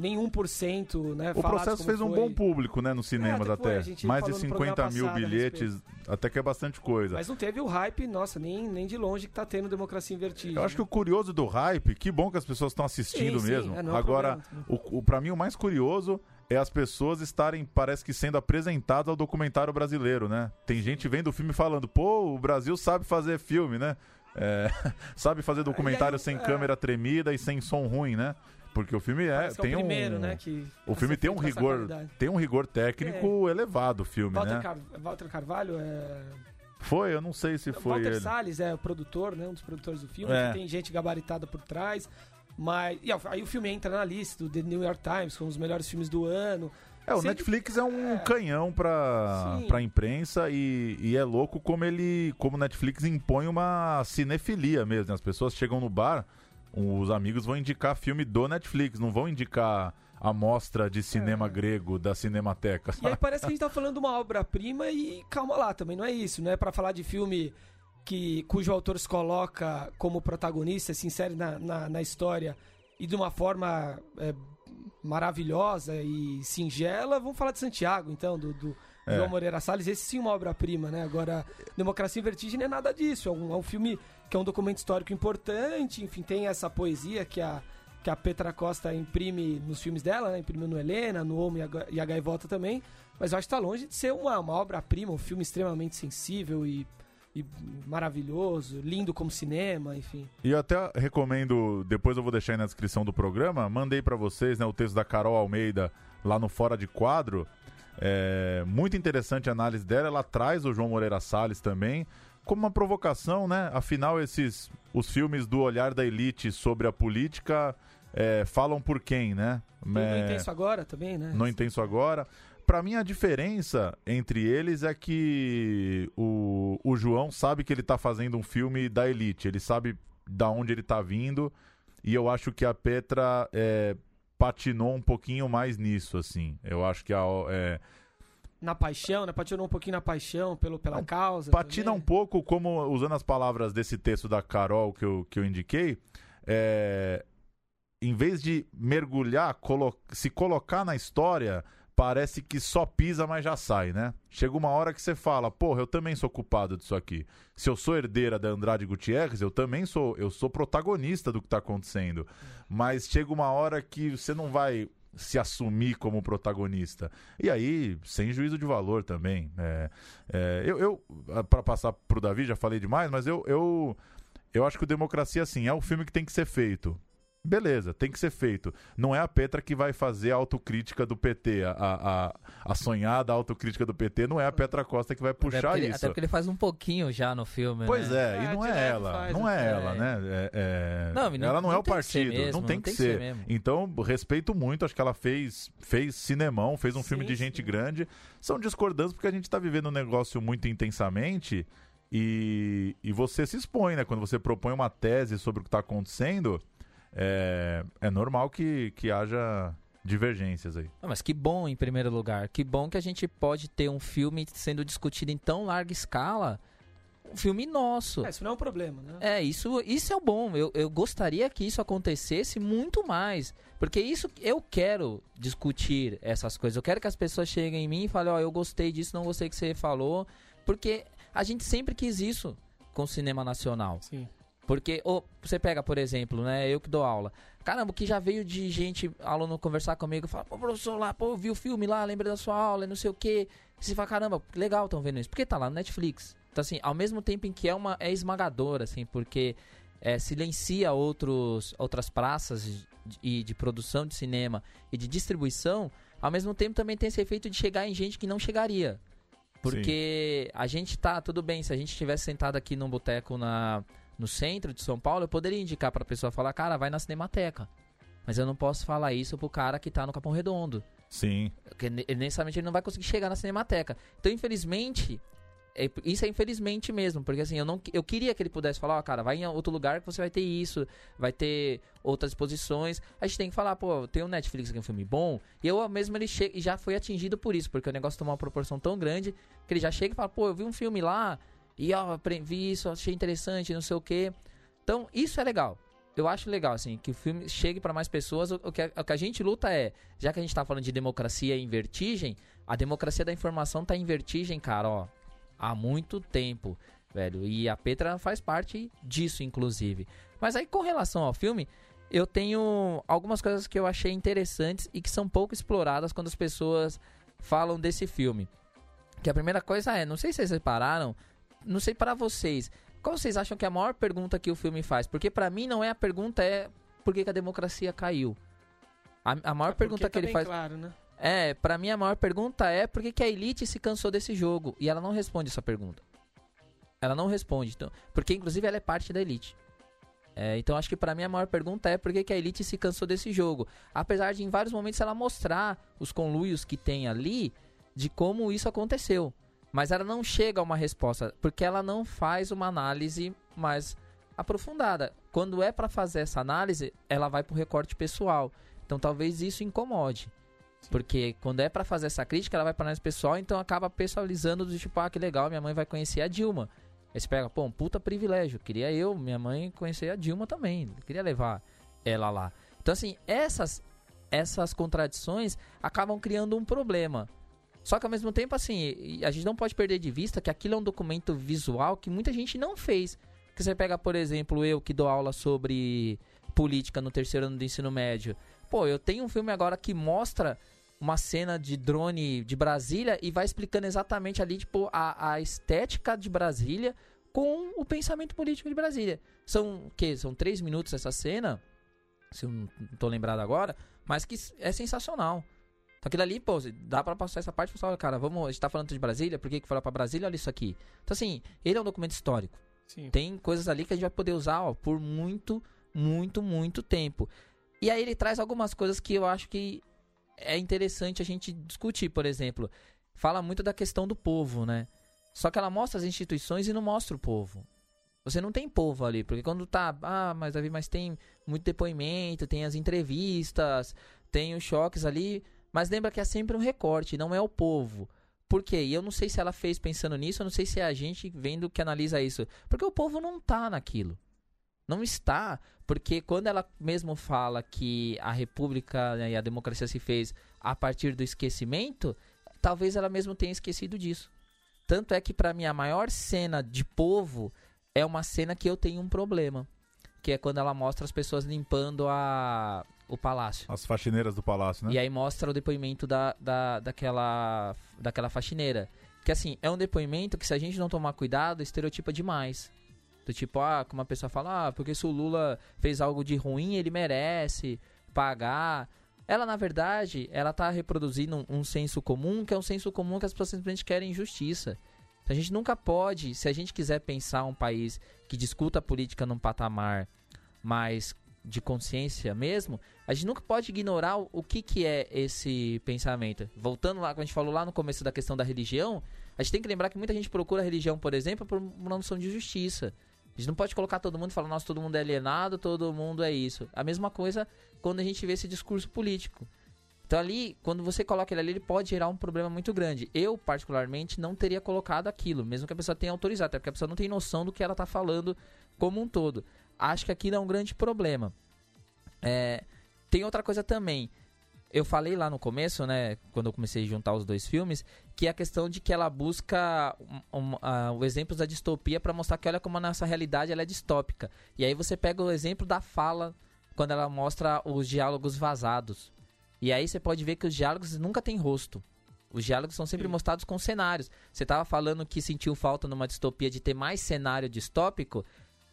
foram nem 1%, né? O processo fez foi. um bom público, né, nos cinemas é, até. até. Mais de 50 mil bilhetes, até que é bastante coisa. Mas não teve o hype, nossa, nem, nem de longe que tá tendo Democracia Invertida. Eu acho que o curioso do hype, que bom que as pessoas estão assistindo sim, mesmo. Sim, é, Agora, o, o, pra mim o mais curioso é as pessoas estarem, parece que sendo apresentadas ao documentário brasileiro, né? Tem gente vendo o filme falando, pô, o Brasil sabe fazer filme, né? É, [LAUGHS] sabe fazer documentário aí, sem é... câmera tremida e sem som ruim, né? Porque o filme é, tem é o primeiro, um, né, o filme tem um rigor, tem um rigor técnico é. elevado, o filme, Walter né? Car Walter Carvalho é foi, eu não sei se foi Walter ele. Salles é o produtor, né, um dos produtores do filme, é. tem gente gabaritada por trás. Mas. E aí o filme entra na lista do The New York Times com os melhores filmes do ano. É, o Netflix é um é. canhão pra, pra imprensa e, e, é louco como ele. como o Netflix impõe uma cinefilia mesmo. Né? As pessoas chegam no bar, os amigos vão indicar filme do Netflix, não vão indicar a mostra de cinema é. grego da Cinemateca. Sabe? E aí parece que a gente tá falando de uma obra-prima e calma lá também, não é isso, não é pra falar de filme que cujo autor se coloca como protagonista, se insere na, na, na história e de uma forma é, maravilhosa e singela, vamos falar de Santiago, então, do, do é. João Moreira Salles. Esse sim é uma obra-prima, né? Agora, Democracia em Vertigem não é nada disso. É um, é um filme que é um documento histórico importante, enfim, tem essa poesia que a, que a Petra Costa imprime nos filmes dela, né? Imprimiu no Helena, no Homo e a, e a Gaivota também. Mas eu acho que está longe de ser uma, uma obra-prima, um filme extremamente sensível e e maravilhoso, lindo como cinema, enfim. E eu até recomendo, depois eu vou deixar aí na descrição do programa, mandei para vocês né, o texto da Carol Almeida lá no Fora de Quadro. É muito interessante a análise dela, ela traz o João Moreira Salles também como uma provocação, né? Afinal, esses os filmes do olhar da elite sobre a política é, falam por quem, né? Tem é, Intenso Agora também, né? Não Intenso Agora para mim a diferença entre eles é que o, o João sabe que ele tá fazendo um filme da elite, ele sabe da onde ele tá vindo, e eu acho que a Petra é, patinou um pouquinho mais nisso, assim. Eu acho que a. É, na paixão, né? Patinou um pouquinho na paixão pelo, pela Não, causa. Patina também. um pouco, como usando as palavras desse texto da Carol que eu, que eu indiquei, é, em vez de mergulhar, colo se colocar na história parece que só pisa, mas já sai, né? Chega uma hora que você fala, porra, eu também sou culpado disso aqui. Se eu sou herdeira da Andrade Gutierrez, eu também sou, eu sou protagonista do que tá acontecendo. Mas chega uma hora que você não vai se assumir como protagonista. E aí, sem juízo de valor também. É, é, eu, eu para passar pro Davi, já falei demais, mas eu, eu Eu acho que o Democracia, assim, é o filme que tem que ser feito. Beleza, tem que ser feito. Não é a Petra que vai fazer a autocrítica do PT. A, a, a sonhada autocrítica do PT não é a Petra Costa que vai Até puxar porque, ele, isso. até porque ele faz um pouquinho já no filme, Pois né? é, É, e não é ela. faz, não é ela, né? É- é- Não, e não- ela não, é não o tem partido. mesmo, não tem que, ser ser. mesmo. Então, respeito muito. Acho que ela fez, fez cinemão, fez um filme Sim, de gente sim. grande. São discordâncias porque a gente tá vivendo um negócio muito intensamente. E, e você se expõe, né? Quando você propõe uma tese sobre o que está acontecendo, é, é normal que, que haja divergências aí. Ah, Mas que bom, em primeiro lugar. Que bom que a gente pode ter um filme sendo discutido em tão larga escala. Um filme nosso. É, isso não é um problema, né? É, isso, isso é o bom. Eu, eu gostaria que isso acontecesse muito mais. Porque isso eu quero discutir essas coisas. Eu quero que as pessoas cheguem em mim e falem, ó, eu gostei disso, não gostei que você falou. Porque a gente sempre quis isso com o cinema nacional. Sim. Porque ô, você pega, por exemplo, né? Eu que dou aula. Caramba, que já veio de gente, aluno conversar comigo, fala, pô, professor lá, pô, vi o filme lá, lembra da sua aula, e não sei o quê. E você fala, caramba, legal estão vendo isso. Porque tá lá no Netflix. Então, assim, ao mesmo tempo em que é uma é esmagador, assim, porque é, silencia outros, outras praças de, de, de produção de cinema e de distribuição, ao mesmo tempo também tem esse efeito de chegar em gente que não chegaria. Porque a gente tá, tudo bem, se a gente estivesse sentado aqui num boteco na, no centro de São Paulo, eu poderia indicar pra pessoa falar, cara, vai na Cinemateca. Mas eu não posso falar isso pro cara que tá no Capão Redondo. Sim. Porque necessariamente ele não vai conseguir chegar na Cinemateca. Então, infelizmente, é- isso é infelizmente mesmo, porque assim, eu não eu queria que ele pudesse falar, ó, cara, vai em outro lugar que você vai ter isso, vai ter outras exposições. A gente tem que falar, pô, tem o Netflix aqui, um filme bom, e eu mesmo ele chega e já foi atingido por isso, porque o negócio tomou uma proporção tão grande que ele já chega e fala, pô, eu vi um filme lá e ó, vi isso, achei interessante, não sei o quê. Então, isso é legal. Eu acho legal, assim, que o filme chegue pra mais pessoas. O que, a- o que a gente luta é, já que a gente tá falando de democracia em vertigem, a democracia da informação tá em vertigem, cara, ó, há muito tempo, velho. E a Petra faz parte disso, inclusive. Mas aí, com relação ao filme, eu tenho algumas coisas que eu achei interessantes e que são pouco exploradas quando as pessoas falam desse filme. Que a primeira coisa é, não sei se vocês repararam, não sei para vocês, qual vocês acham que é a maior pergunta que o filme faz? Porque pra mim não é a pergunta é por que, que a democracia caiu. A, a maior É pergunta tá que ele bem faz claro, né? é, pra mim a maior pergunta é por que, que a Elite se cansou desse jogo? E ela não responde essa pergunta. Ela não responde, então, porque inclusive ela é parte da Elite. É, então acho que pra mim a maior pergunta é por que, que a Elite se cansou desse jogo. Apesar de em vários momentos ela mostrar os conluios que tem ali de como isso aconteceu. Mas ela não chega a uma resposta, porque ela não faz uma análise mais aprofundada. Quando é pra fazer essa análise, ela vai pro recorte pessoal. Então talvez isso incomode. Porque quando é pra fazer essa crítica, ela vai pra análise pessoal, então acaba pessoalizando do tipo, ah, que legal, minha mãe vai conhecer a Dilma. Aí você pega, pô, um puta privilégio. Queria eu, minha mãe, conhecer a Dilma também. Queria levar ela lá. Então, assim, essas, essas contradições acabam criando um problema. Só que ao mesmo tempo, assim, a gente não pode perder de vista que aquilo é um documento visual que muita gente não fez. Que você pega, por exemplo, eu que dou aula sobre política no terceiro ano do ensino médio. Pô, eu tenho um filme agora que mostra uma cena de drone de Brasília e vai explicando exatamente ali, tipo, a, a estética de Brasília com o pensamento político de Brasília. São o quê? São três minutos essa cena, se eu não tô lembrado agora, mas que é sensacional. Então aquilo ali, pô, dá pra passar essa parte e falar, cara, vamos, a gente tá falando de Brasília, por que que lá pra Brasília? Olha isso aqui. Então assim, ele é um documento histórico. Sim. Tem coisas ali que a gente vai poder usar ó, por muito, muito, muito tempo. E aí ele traz algumas coisas que eu acho que é interessante a gente discutir, por exemplo. Fala muito da questão do povo, né? Só que ela mostra as instituições e não mostra o povo. Você não tem povo ali, porque quando tá, ah, mas Davi, mas tem muito depoimento, tem as entrevistas, tem os choques ali, mas lembra que é sempre um recorte, não é o povo. Por quê? E eu não sei se ela fez pensando nisso, eu não sei se é a gente vendo que analisa isso. Porque o povo não tá naquilo. Não está, porque quando ela mesmo fala que a república né, e a democracia se fez a partir do esquecimento, talvez ela mesmo tenha esquecido disso. Tanto é que pra mim a maior cena de povo é uma cena que eu tenho um problema, que é quando ela mostra as pessoas limpando a o palácio. As faxineiras do palácio, né? E aí mostra o depoimento da, da, daquela, daquela faxineira. Que assim, é um depoimento que se a gente não tomar cuidado, estereotipa demais. Do tipo, ah, como a pessoa fala, ah, porque se o Lula fez algo de ruim, ele merece pagar. Ela, na verdade, ela tá reproduzindo um, um senso comum, que é um senso comum que as pessoas simplesmente querem justiça. A gente nunca pode, se a gente quiser pensar um país que discuta a política num patamar mais de consciência mesmo, a gente nunca pode ignorar o, que, que é esse pensamento. Voltando lá, quando a gente falou lá no começo da questão da religião, a gente tem que lembrar que muita gente procura a religião, por exemplo, por uma noção de justiça. A gente não pode colocar todo mundo e falar, nossa, todo mundo é alienado, todo mundo é isso. A mesma coisa quando a gente vê esse discurso político. Então ali, quando você coloca ele ali, ele pode gerar um problema muito grande. Eu, particularmente, não teria colocado aquilo, mesmo que a pessoa tenha autorizado, até porque a pessoa não tem noção do que ela está falando como um todo. Acho que aquilo é um grande problema. É, tem outra coisa também. Eu falei lá no começo, né, quando eu comecei a juntar os dois filmes, que é a questão de que ela busca um, um, uh, o exemplo da distopia para mostrar que olha como a nossa realidade ela é distópica. E aí você pega o exemplo da fala quando ela mostra os diálogos vazados. E aí você pode ver que os diálogos nunca têm rosto. Os diálogos são sempre Sim. mostrados com cenários. Você estava falando que sentiu falta numa distopia de ter mais cenário distópico.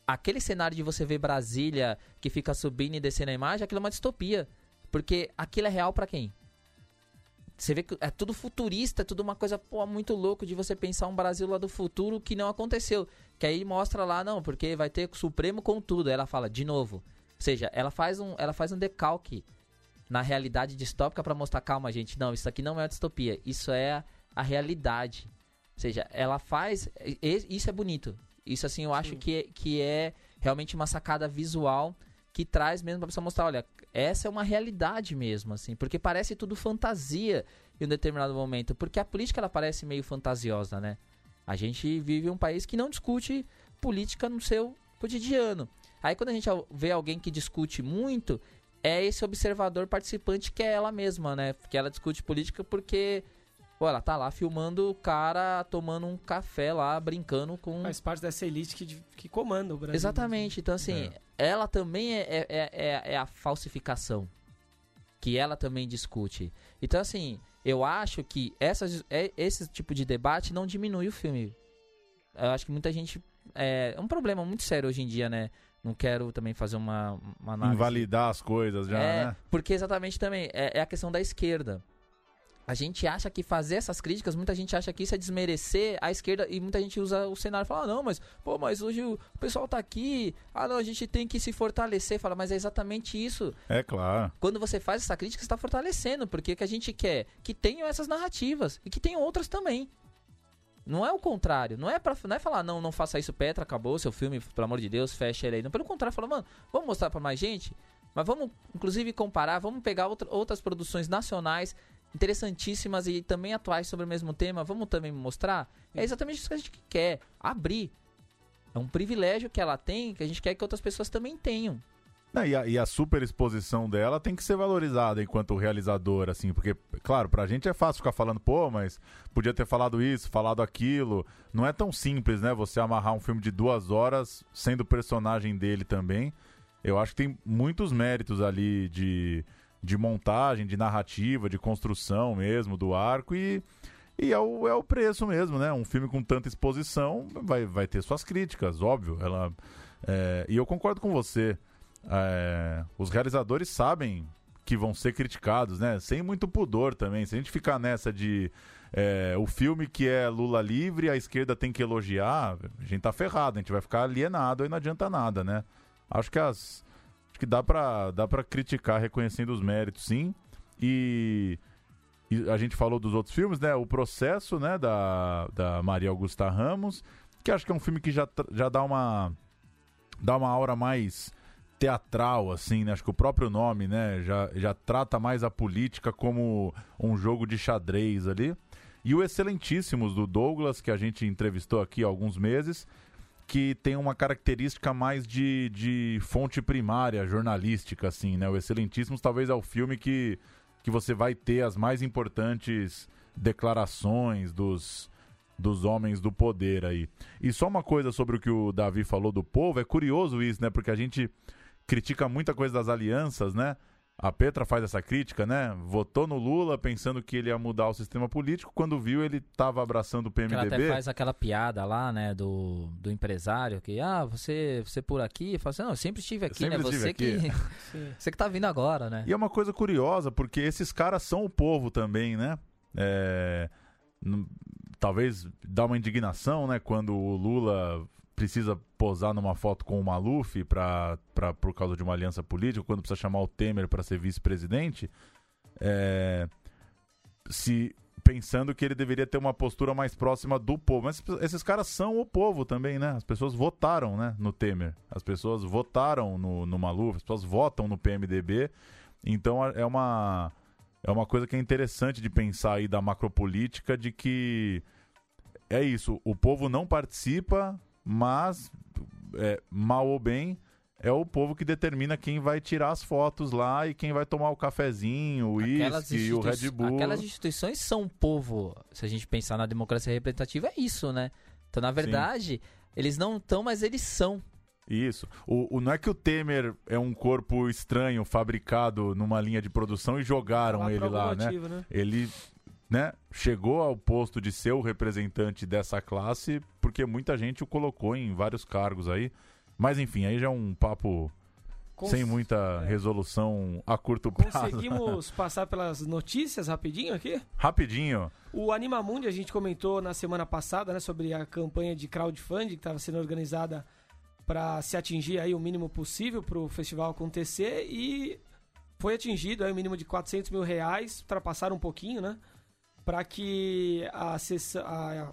Aquele cenário de você ver Brasília que fica subindo e descendo a imagem, aquilo é uma distopia. Porque aquilo é real para quem? Você vê que é tudo futurista, é tudo uma coisa pô, muito louco de você pensar um Brasil lá do futuro que não aconteceu. Que aí mostra lá, não, porque vai ter Supremo com tudo. Aí ela fala, de novo. Ou seja, ela faz um, ela faz um decalque na realidade distópica para mostrar, calma, gente, não, isso aqui não é uma distopia, isso é a realidade. Ou seja, ela faz. Isso é bonito. Isso, assim, eu acho que, é, que é realmente uma sacada visual que traz mesmo pra pessoa mostrar, olha, essa é uma realidade mesmo, assim, porque parece tudo fantasia em um determinado momento, porque a política ela parece meio fantasiosa, né? A gente vive um país que não discute política no seu cotidiano. Aí quando a gente vê alguém que discute muito, é esse observador participante que é ela mesma, né? Que ela discute política porque Pô, ela tá lá filmando o cara tomando um café lá, brincando com. Faz parte dessa elite que, que comanda o Brasil. Exatamente. Então, assim, é. ela também é, é, é, é, é a falsificação. Que ela também discute. Então, assim, eu acho que essas, é, esse tipo de debate não diminui o filme. Eu acho que muita gente. É, é um problema muito sério hoje em dia, né? Não quero também fazer uma, uma análise. Invalidar as coisas já, é, né? Porque exatamente também é, é, a questão da esquerda. A gente acha que fazer essas críticas, muita gente acha que isso é desmerecer a esquerda e muita gente usa o cenário e fala: ah, não, mas, pô, mas hoje o pessoal tá aqui, ah, não, a gente tem que se fortalecer. Fala, mas é exatamente isso. É claro. Quando você faz essa crítica, você está fortalecendo, porque o que a gente quer? Que tenham essas narrativas e que tenham outras também. Não é o contrário. Não é, pra, não é falar, não, não faça isso, Petra, acabou seu filme, pelo amor de Deus, fecha ele aí. Não, pelo contrário, fala, mano, vamos mostrar para mais gente, mas vamos, inclusive, comparar, vamos pegar outra, outras produções nacionais interessantíssimas e também atuais sobre o mesmo tema, vamos também mostrar? É exatamente isso que a gente quer, abrir. É um privilégio que ela tem, que a gente quer que outras pessoas também tenham. e, a, e a super exposição dela tem que ser valorizada enquanto realizadora, assim, porque, claro, pra gente é fácil ficar falando, pô, mas podia ter falado isso, falado aquilo. Não é tão simples, né? Você amarrar um filme de duas horas sendo personagem dele também. Eu acho que tem muitos méritos ali de, de montagem, de narrativa, de construção mesmo do arco e. E é o, é o preço mesmo, né? Um filme com tanta exposição vai, vai ter suas críticas, óbvio. Ela, é, e eu concordo com você é, os realizadores sabem que vão ser criticados, né? Sem muito pudor também. Se a gente ficar nessa de é, o filme que é Lula livre, a esquerda tem que elogiar, a gente tá ferrado, a gente vai ficar alienado e não adianta nada, né? Acho que as. Acho que dá pra, dá pra criticar reconhecendo os méritos, sim. E, e a gente falou dos outros filmes, né? O processo, né, da, da Maria Augusta Ramos, que acho que é um filme que já, já dá uma. dá uma aura mais teatral, assim, né? Acho que o próprio nome, né, já, já trata mais a política como um jogo de xadrez ali. E o Excelentíssimos do Douglas, que a gente entrevistou aqui há alguns meses, que tem uma característica mais de, de fonte primária jornalística, assim, né? O Excelentíssimos talvez é o filme que, que você vai ter as mais importantes declarações dos, dos homens do poder aí. E só uma coisa sobre o que o Davi falou do povo, é curioso isso, né? Porque a gente critica muita coisa das alianças, né? A Petra faz essa crítica, né? Votou no Lula pensando que ele ia mudar o sistema político. Quando viu, ele estava abraçando o Ela até PMDB. faz aquela piada lá, né, do, do empresário, que, ah, você, você por aqui, fala assim, não, eu sempre estive aqui, sempre né, estive você que, [LAUGHS] [LAUGHS] Sim. você que tá vindo agora, né. E é uma coisa curiosa, porque esses caras são o povo também, né? É, Talvez dá uma indignação, né? Quando o Lula precisa posar numa foto com o Maluf pra, pra, por causa de uma aliança política, quando precisa chamar o Temer para ser vice-presidente. É, se pensando que ele deveria ter uma postura mais próxima do povo. Mas esses caras são o povo também, né? As pessoas votaram, né, no Temer. As pessoas votaram no, no Maluf, as pessoas votam no PMDB. Então é uma é uma coisa que é interessante de pensar aí da macropolítica de que é isso, o povo não participa, mas é, mal ou bem é o povo que determina quem vai tirar as fotos lá e quem vai tomar o cafezinho, o uísque, o Red Bull. Aquelas instituições são o povo, se a gente pensar na democracia representativa, é isso, né. Então, na verdade, eles não estão, mas eles são. Isso. O, o- não é que o Temer é um corpo estranho fabricado numa linha de produção e jogaram Lá ele lá, né? né? Ele né, chegou ao posto de ser o representante dessa classe porque muita gente o colocou em vários cargos aí. Mas enfim, aí já é um papo Cons- sem muita é. resolução a curto prazo. Conseguimos [LAUGHS] passar pelas notícias rapidinho aqui? Rapidinho. O Animamundi a gente comentou na semana passada, né, sobre a campanha de crowdfunding que estava sendo organizada para se atingir aí o mínimo possível para o festival acontecer e foi atingido aí o mínimo de 400 mil reais, ultrapassaram um pouquinho, né, para que a, a-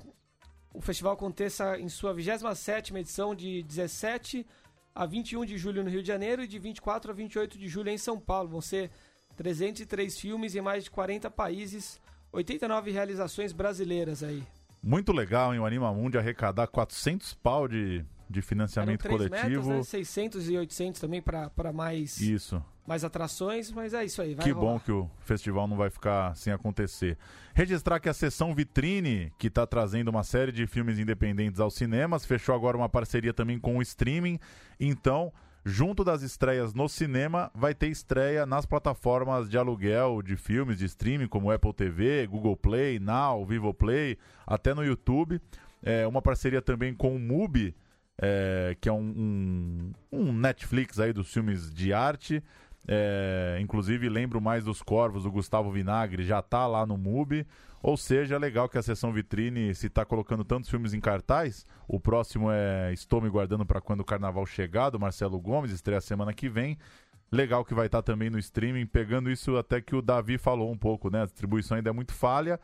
o festival aconteça em sua 27ª edição de 17 a 21 de julho no Rio de Janeiro e de 24 a 28 de julho em São Paulo. Vão ser 303 filmes em mais de 40 países 89 realizações brasileiras aí. Muito legal, hein? O Anima Mundi arrecadar 400 pau de, de financiamento coletivo. metas, né? 600 e 800 também para mais, Isso. Mais atrações, mas é isso aí. Vai que rolar. bom que o festival não vai ficar sem acontecer. Registrar que a sessão Vitrine, que está trazendo uma série de filmes independentes aos cinemas, fechou agora uma parceria também com o streaming. Então, junto das estreias no cinema, vai ter estreia nas plataformas de aluguel de filmes de streaming, como Apple TV, Google Play, Now, Vivo Play, até no YouTube. É, uma parceria também com o Mubi, é, que é um, um, um Netflix aí dos filmes de arte. É, inclusive, lembro mais dos Corvos, do Gustavo Vinagre, já tá lá no MUBI. Ou seja, é legal que a sessão vitrine, se tá colocando tantos filmes em cartaz, o próximo é Estou Me Guardando para Quando o Carnaval Chegar, do Marcelo Gomes, estreia semana que vem. Legal que vai estar também no streaming, pegando isso até que o Davi falou um pouco, né? A distribuição ainda é muito falha.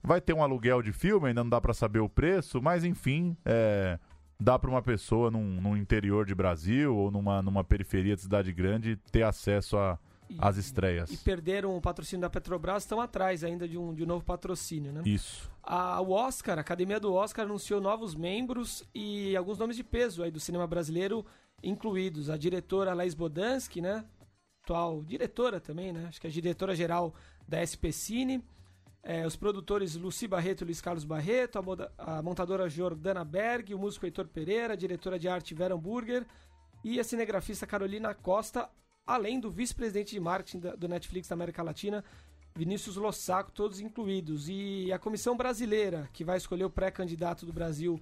Vai ter um aluguel de filme, ainda não dá para saber o preço, mas enfim, é, dá para uma pessoa num, num interior de Brasil ou numa, numa periferia de cidade grande ter acesso a, E- às estreias. E perderam o patrocínio da Petrobras, estão atrás ainda de um, de um novo patrocínio, né? Isso. A, o Oscar, a Academia do Oscar anunciou novos membros e alguns nomes de peso aí do cinema brasileiro incluídos. A diretora Laís Bodansky, né? Atual diretora também, né? Acho que é a diretora-geral da SP Cine. É, os produtores Luci Barreto e Luiz Carlos Barreto, a, moda- a montadora Jordana Berg, o músico Heitor Pereira, a diretora de arte Vera Hamburger e a cinegrafista Carolina Costa, além do vice-presidente de marketing da- do Netflix da América Latina, Vinícius Lossaco, todos incluídos. E a comissão brasileira, que vai escolher o pré-candidato do Brasil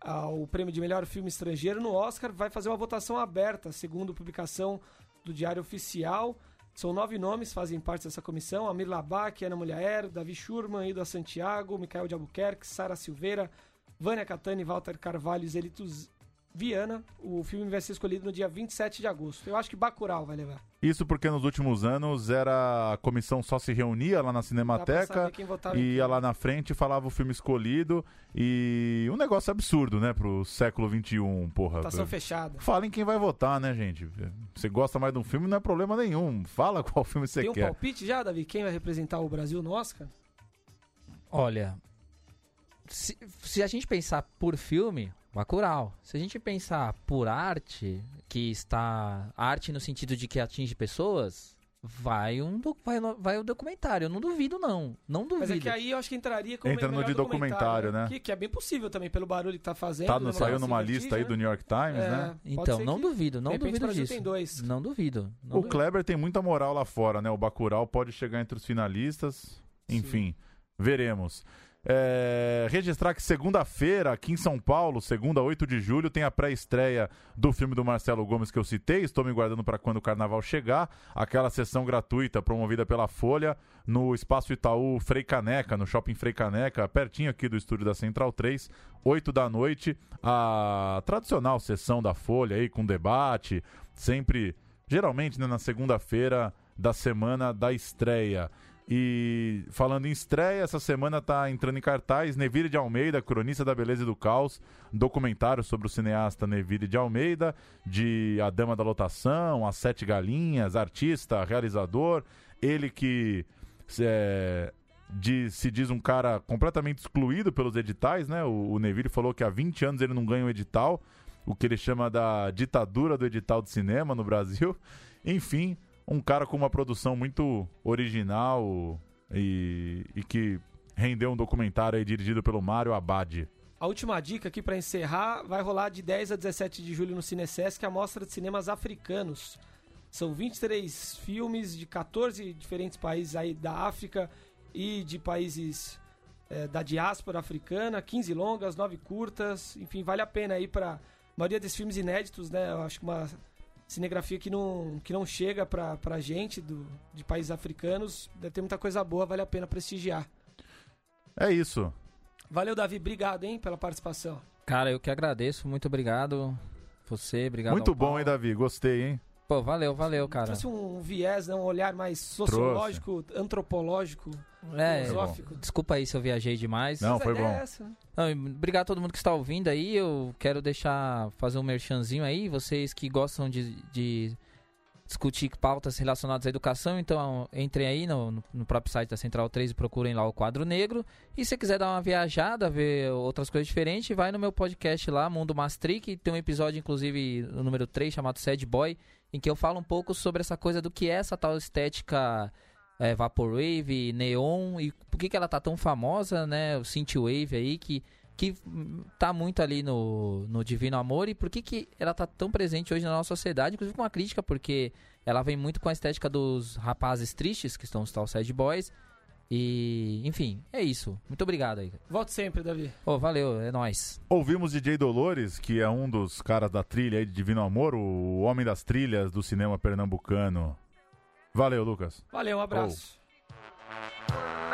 ao prêmio de melhor filme estrangeiro no Oscar, vai fazer uma votação aberta, segundo publicação do Diário Oficial. São nove nomes fazem parte dessa comissão: Amir Labak, Ana Mulher, Davi Schurman, Ida Santiago, Micael de Albuquerque, Sara Silveira, Vânia Catani, Walter Carvalho Zelitos Viana. O filme vai ser escolhido no dia 27 de agosto. Eu acho que Bacurau vai levar. Isso porque nos últimos anos era a comissão só se reunia lá na Cinemateca em e ia lá na frente falava o filme escolhido e um negócio absurdo, né, pro século XXI, porra. Votação fechada. Falem quem vai votar, né, gente? Você gosta mais de um filme, não é problema nenhum. Fala [LAUGHS] qual filme você Tem um quer. palpite já, Davi? Quem vai representar o Brasil no Oscar? Olha, se, se a gente pensar por filme, Bacurau. Se a gente pensar por arte, que está arte no sentido de que atinge pessoas, vai um do- vai, vai o documentário. Eu não duvido, não. Não duvido. Mas é que aí eu acho que entraria como Entra no de documentário, né? Que, que é bem possível também, pelo barulho que tá fazendo. Tá no- né, saiu uma numa lista aí do New York Times, É, né? Então, não duvido, não duvido disso. tem dois. Não duvido. não O duvido. Kleber tem muita moral lá fora, né? O Bacurau pode chegar entre os finalistas. Enfim, veremos. É, registrar que segunda-feira, aqui em São Paulo, segunda, 8 de julho, tem a pré-estreia do filme do Marcelo Gomes que eu citei. Estou me guardando para quando o carnaval chegar. Aquela sessão gratuita promovida pela Folha no Espaço Itaú Frei Caneca, no Shopping Frei Caneca, pertinho aqui do estúdio da Central 3, 8 da noite. A tradicional sessão da Folha aí com debate, sempre, geralmente né, na segunda-feira da semana da estreia. E falando em estreia, essa semana tá entrando em cartaz Neville de Almeida, Cronista da Beleza e do Caos, um documentário sobre o cineasta Neville de Almeida, de A Dama da Lotação, As Sete Galinhas, artista, realizador, ele que é, de- se diz um cara completamente excluído pelos editais, né? O, o Neville falou que há 20 anos ele não ganha um edital, o que ele chama da ditadura do edital de cinema no Brasil. [LAUGHS] Enfim, um cara com uma produção muito original e, e que rendeu um documentário aí dirigido pelo Mário Abad. A última dica aqui pra encerrar vai rolar de 10 a 17 de julho no Cinesesc, a mostra de cinemas africanos. São 23 filmes de 14 diferentes países aí da África e de países eh, da diáspora africana, 15 longas, 9 curtas, enfim, vale a pena aí pra maioria desses filmes inéditos, né? Eu acho que uma cinegrafia que não, que não chega pra, pra gente do, de países africanos, deve ter muita coisa boa, vale a pena prestigiar. É isso. Valeu, Davi, obrigado, hein, pela participação. Cara, eu que agradeço. Muito obrigado. Você, obrigado. Muito ao bom, Paulo. hein, Davi? Gostei, hein? Pô, valeu, valeu, cara. Trouxe um viés, né, um olhar mais sociológico, antropológico, É, filosófico. desculpa aí se eu viajei demais. Não, foi bom. é essa, né? Não, obrigado a todo mundo que está ouvindo aí. Eu quero deixar, fazer um merchanzinho aí. Vocês que gostam de, de discutir pautas relacionadas à educação, então entrem aí no, no- no próprio site da Central 3 e procurem lá o quadro negro. E se quiser dar uma viajada, ver outras coisas diferentes, vai no meu podcast lá, Mundo Mastric. Tem um episódio, inclusive, o número 3, chamado Sad Boy, em que eu falo um pouco sobre essa coisa do que é essa tal estética é, Vaporwave, Neon, e por que, que ela tá tão famosa, né? O Synthwave aí, que, que tá muito ali no, no Divino Amor, e por que, que ela tá tão presente hoje na nossa sociedade, inclusive com uma crítica, porque ela vem muito com a estética dos rapazes tristes, que estão os tal sad boys, e, enfim, é isso. Muito obrigado aí. Volte sempre, Davi. Ô, valeu, é nóis. Ouvimos DJ Dolores, que é um dos caras da trilha aí de Divino Amor, o homem das trilhas do cinema pernambucano. Valeu, Lucas. Valeu, um abraço. Oh.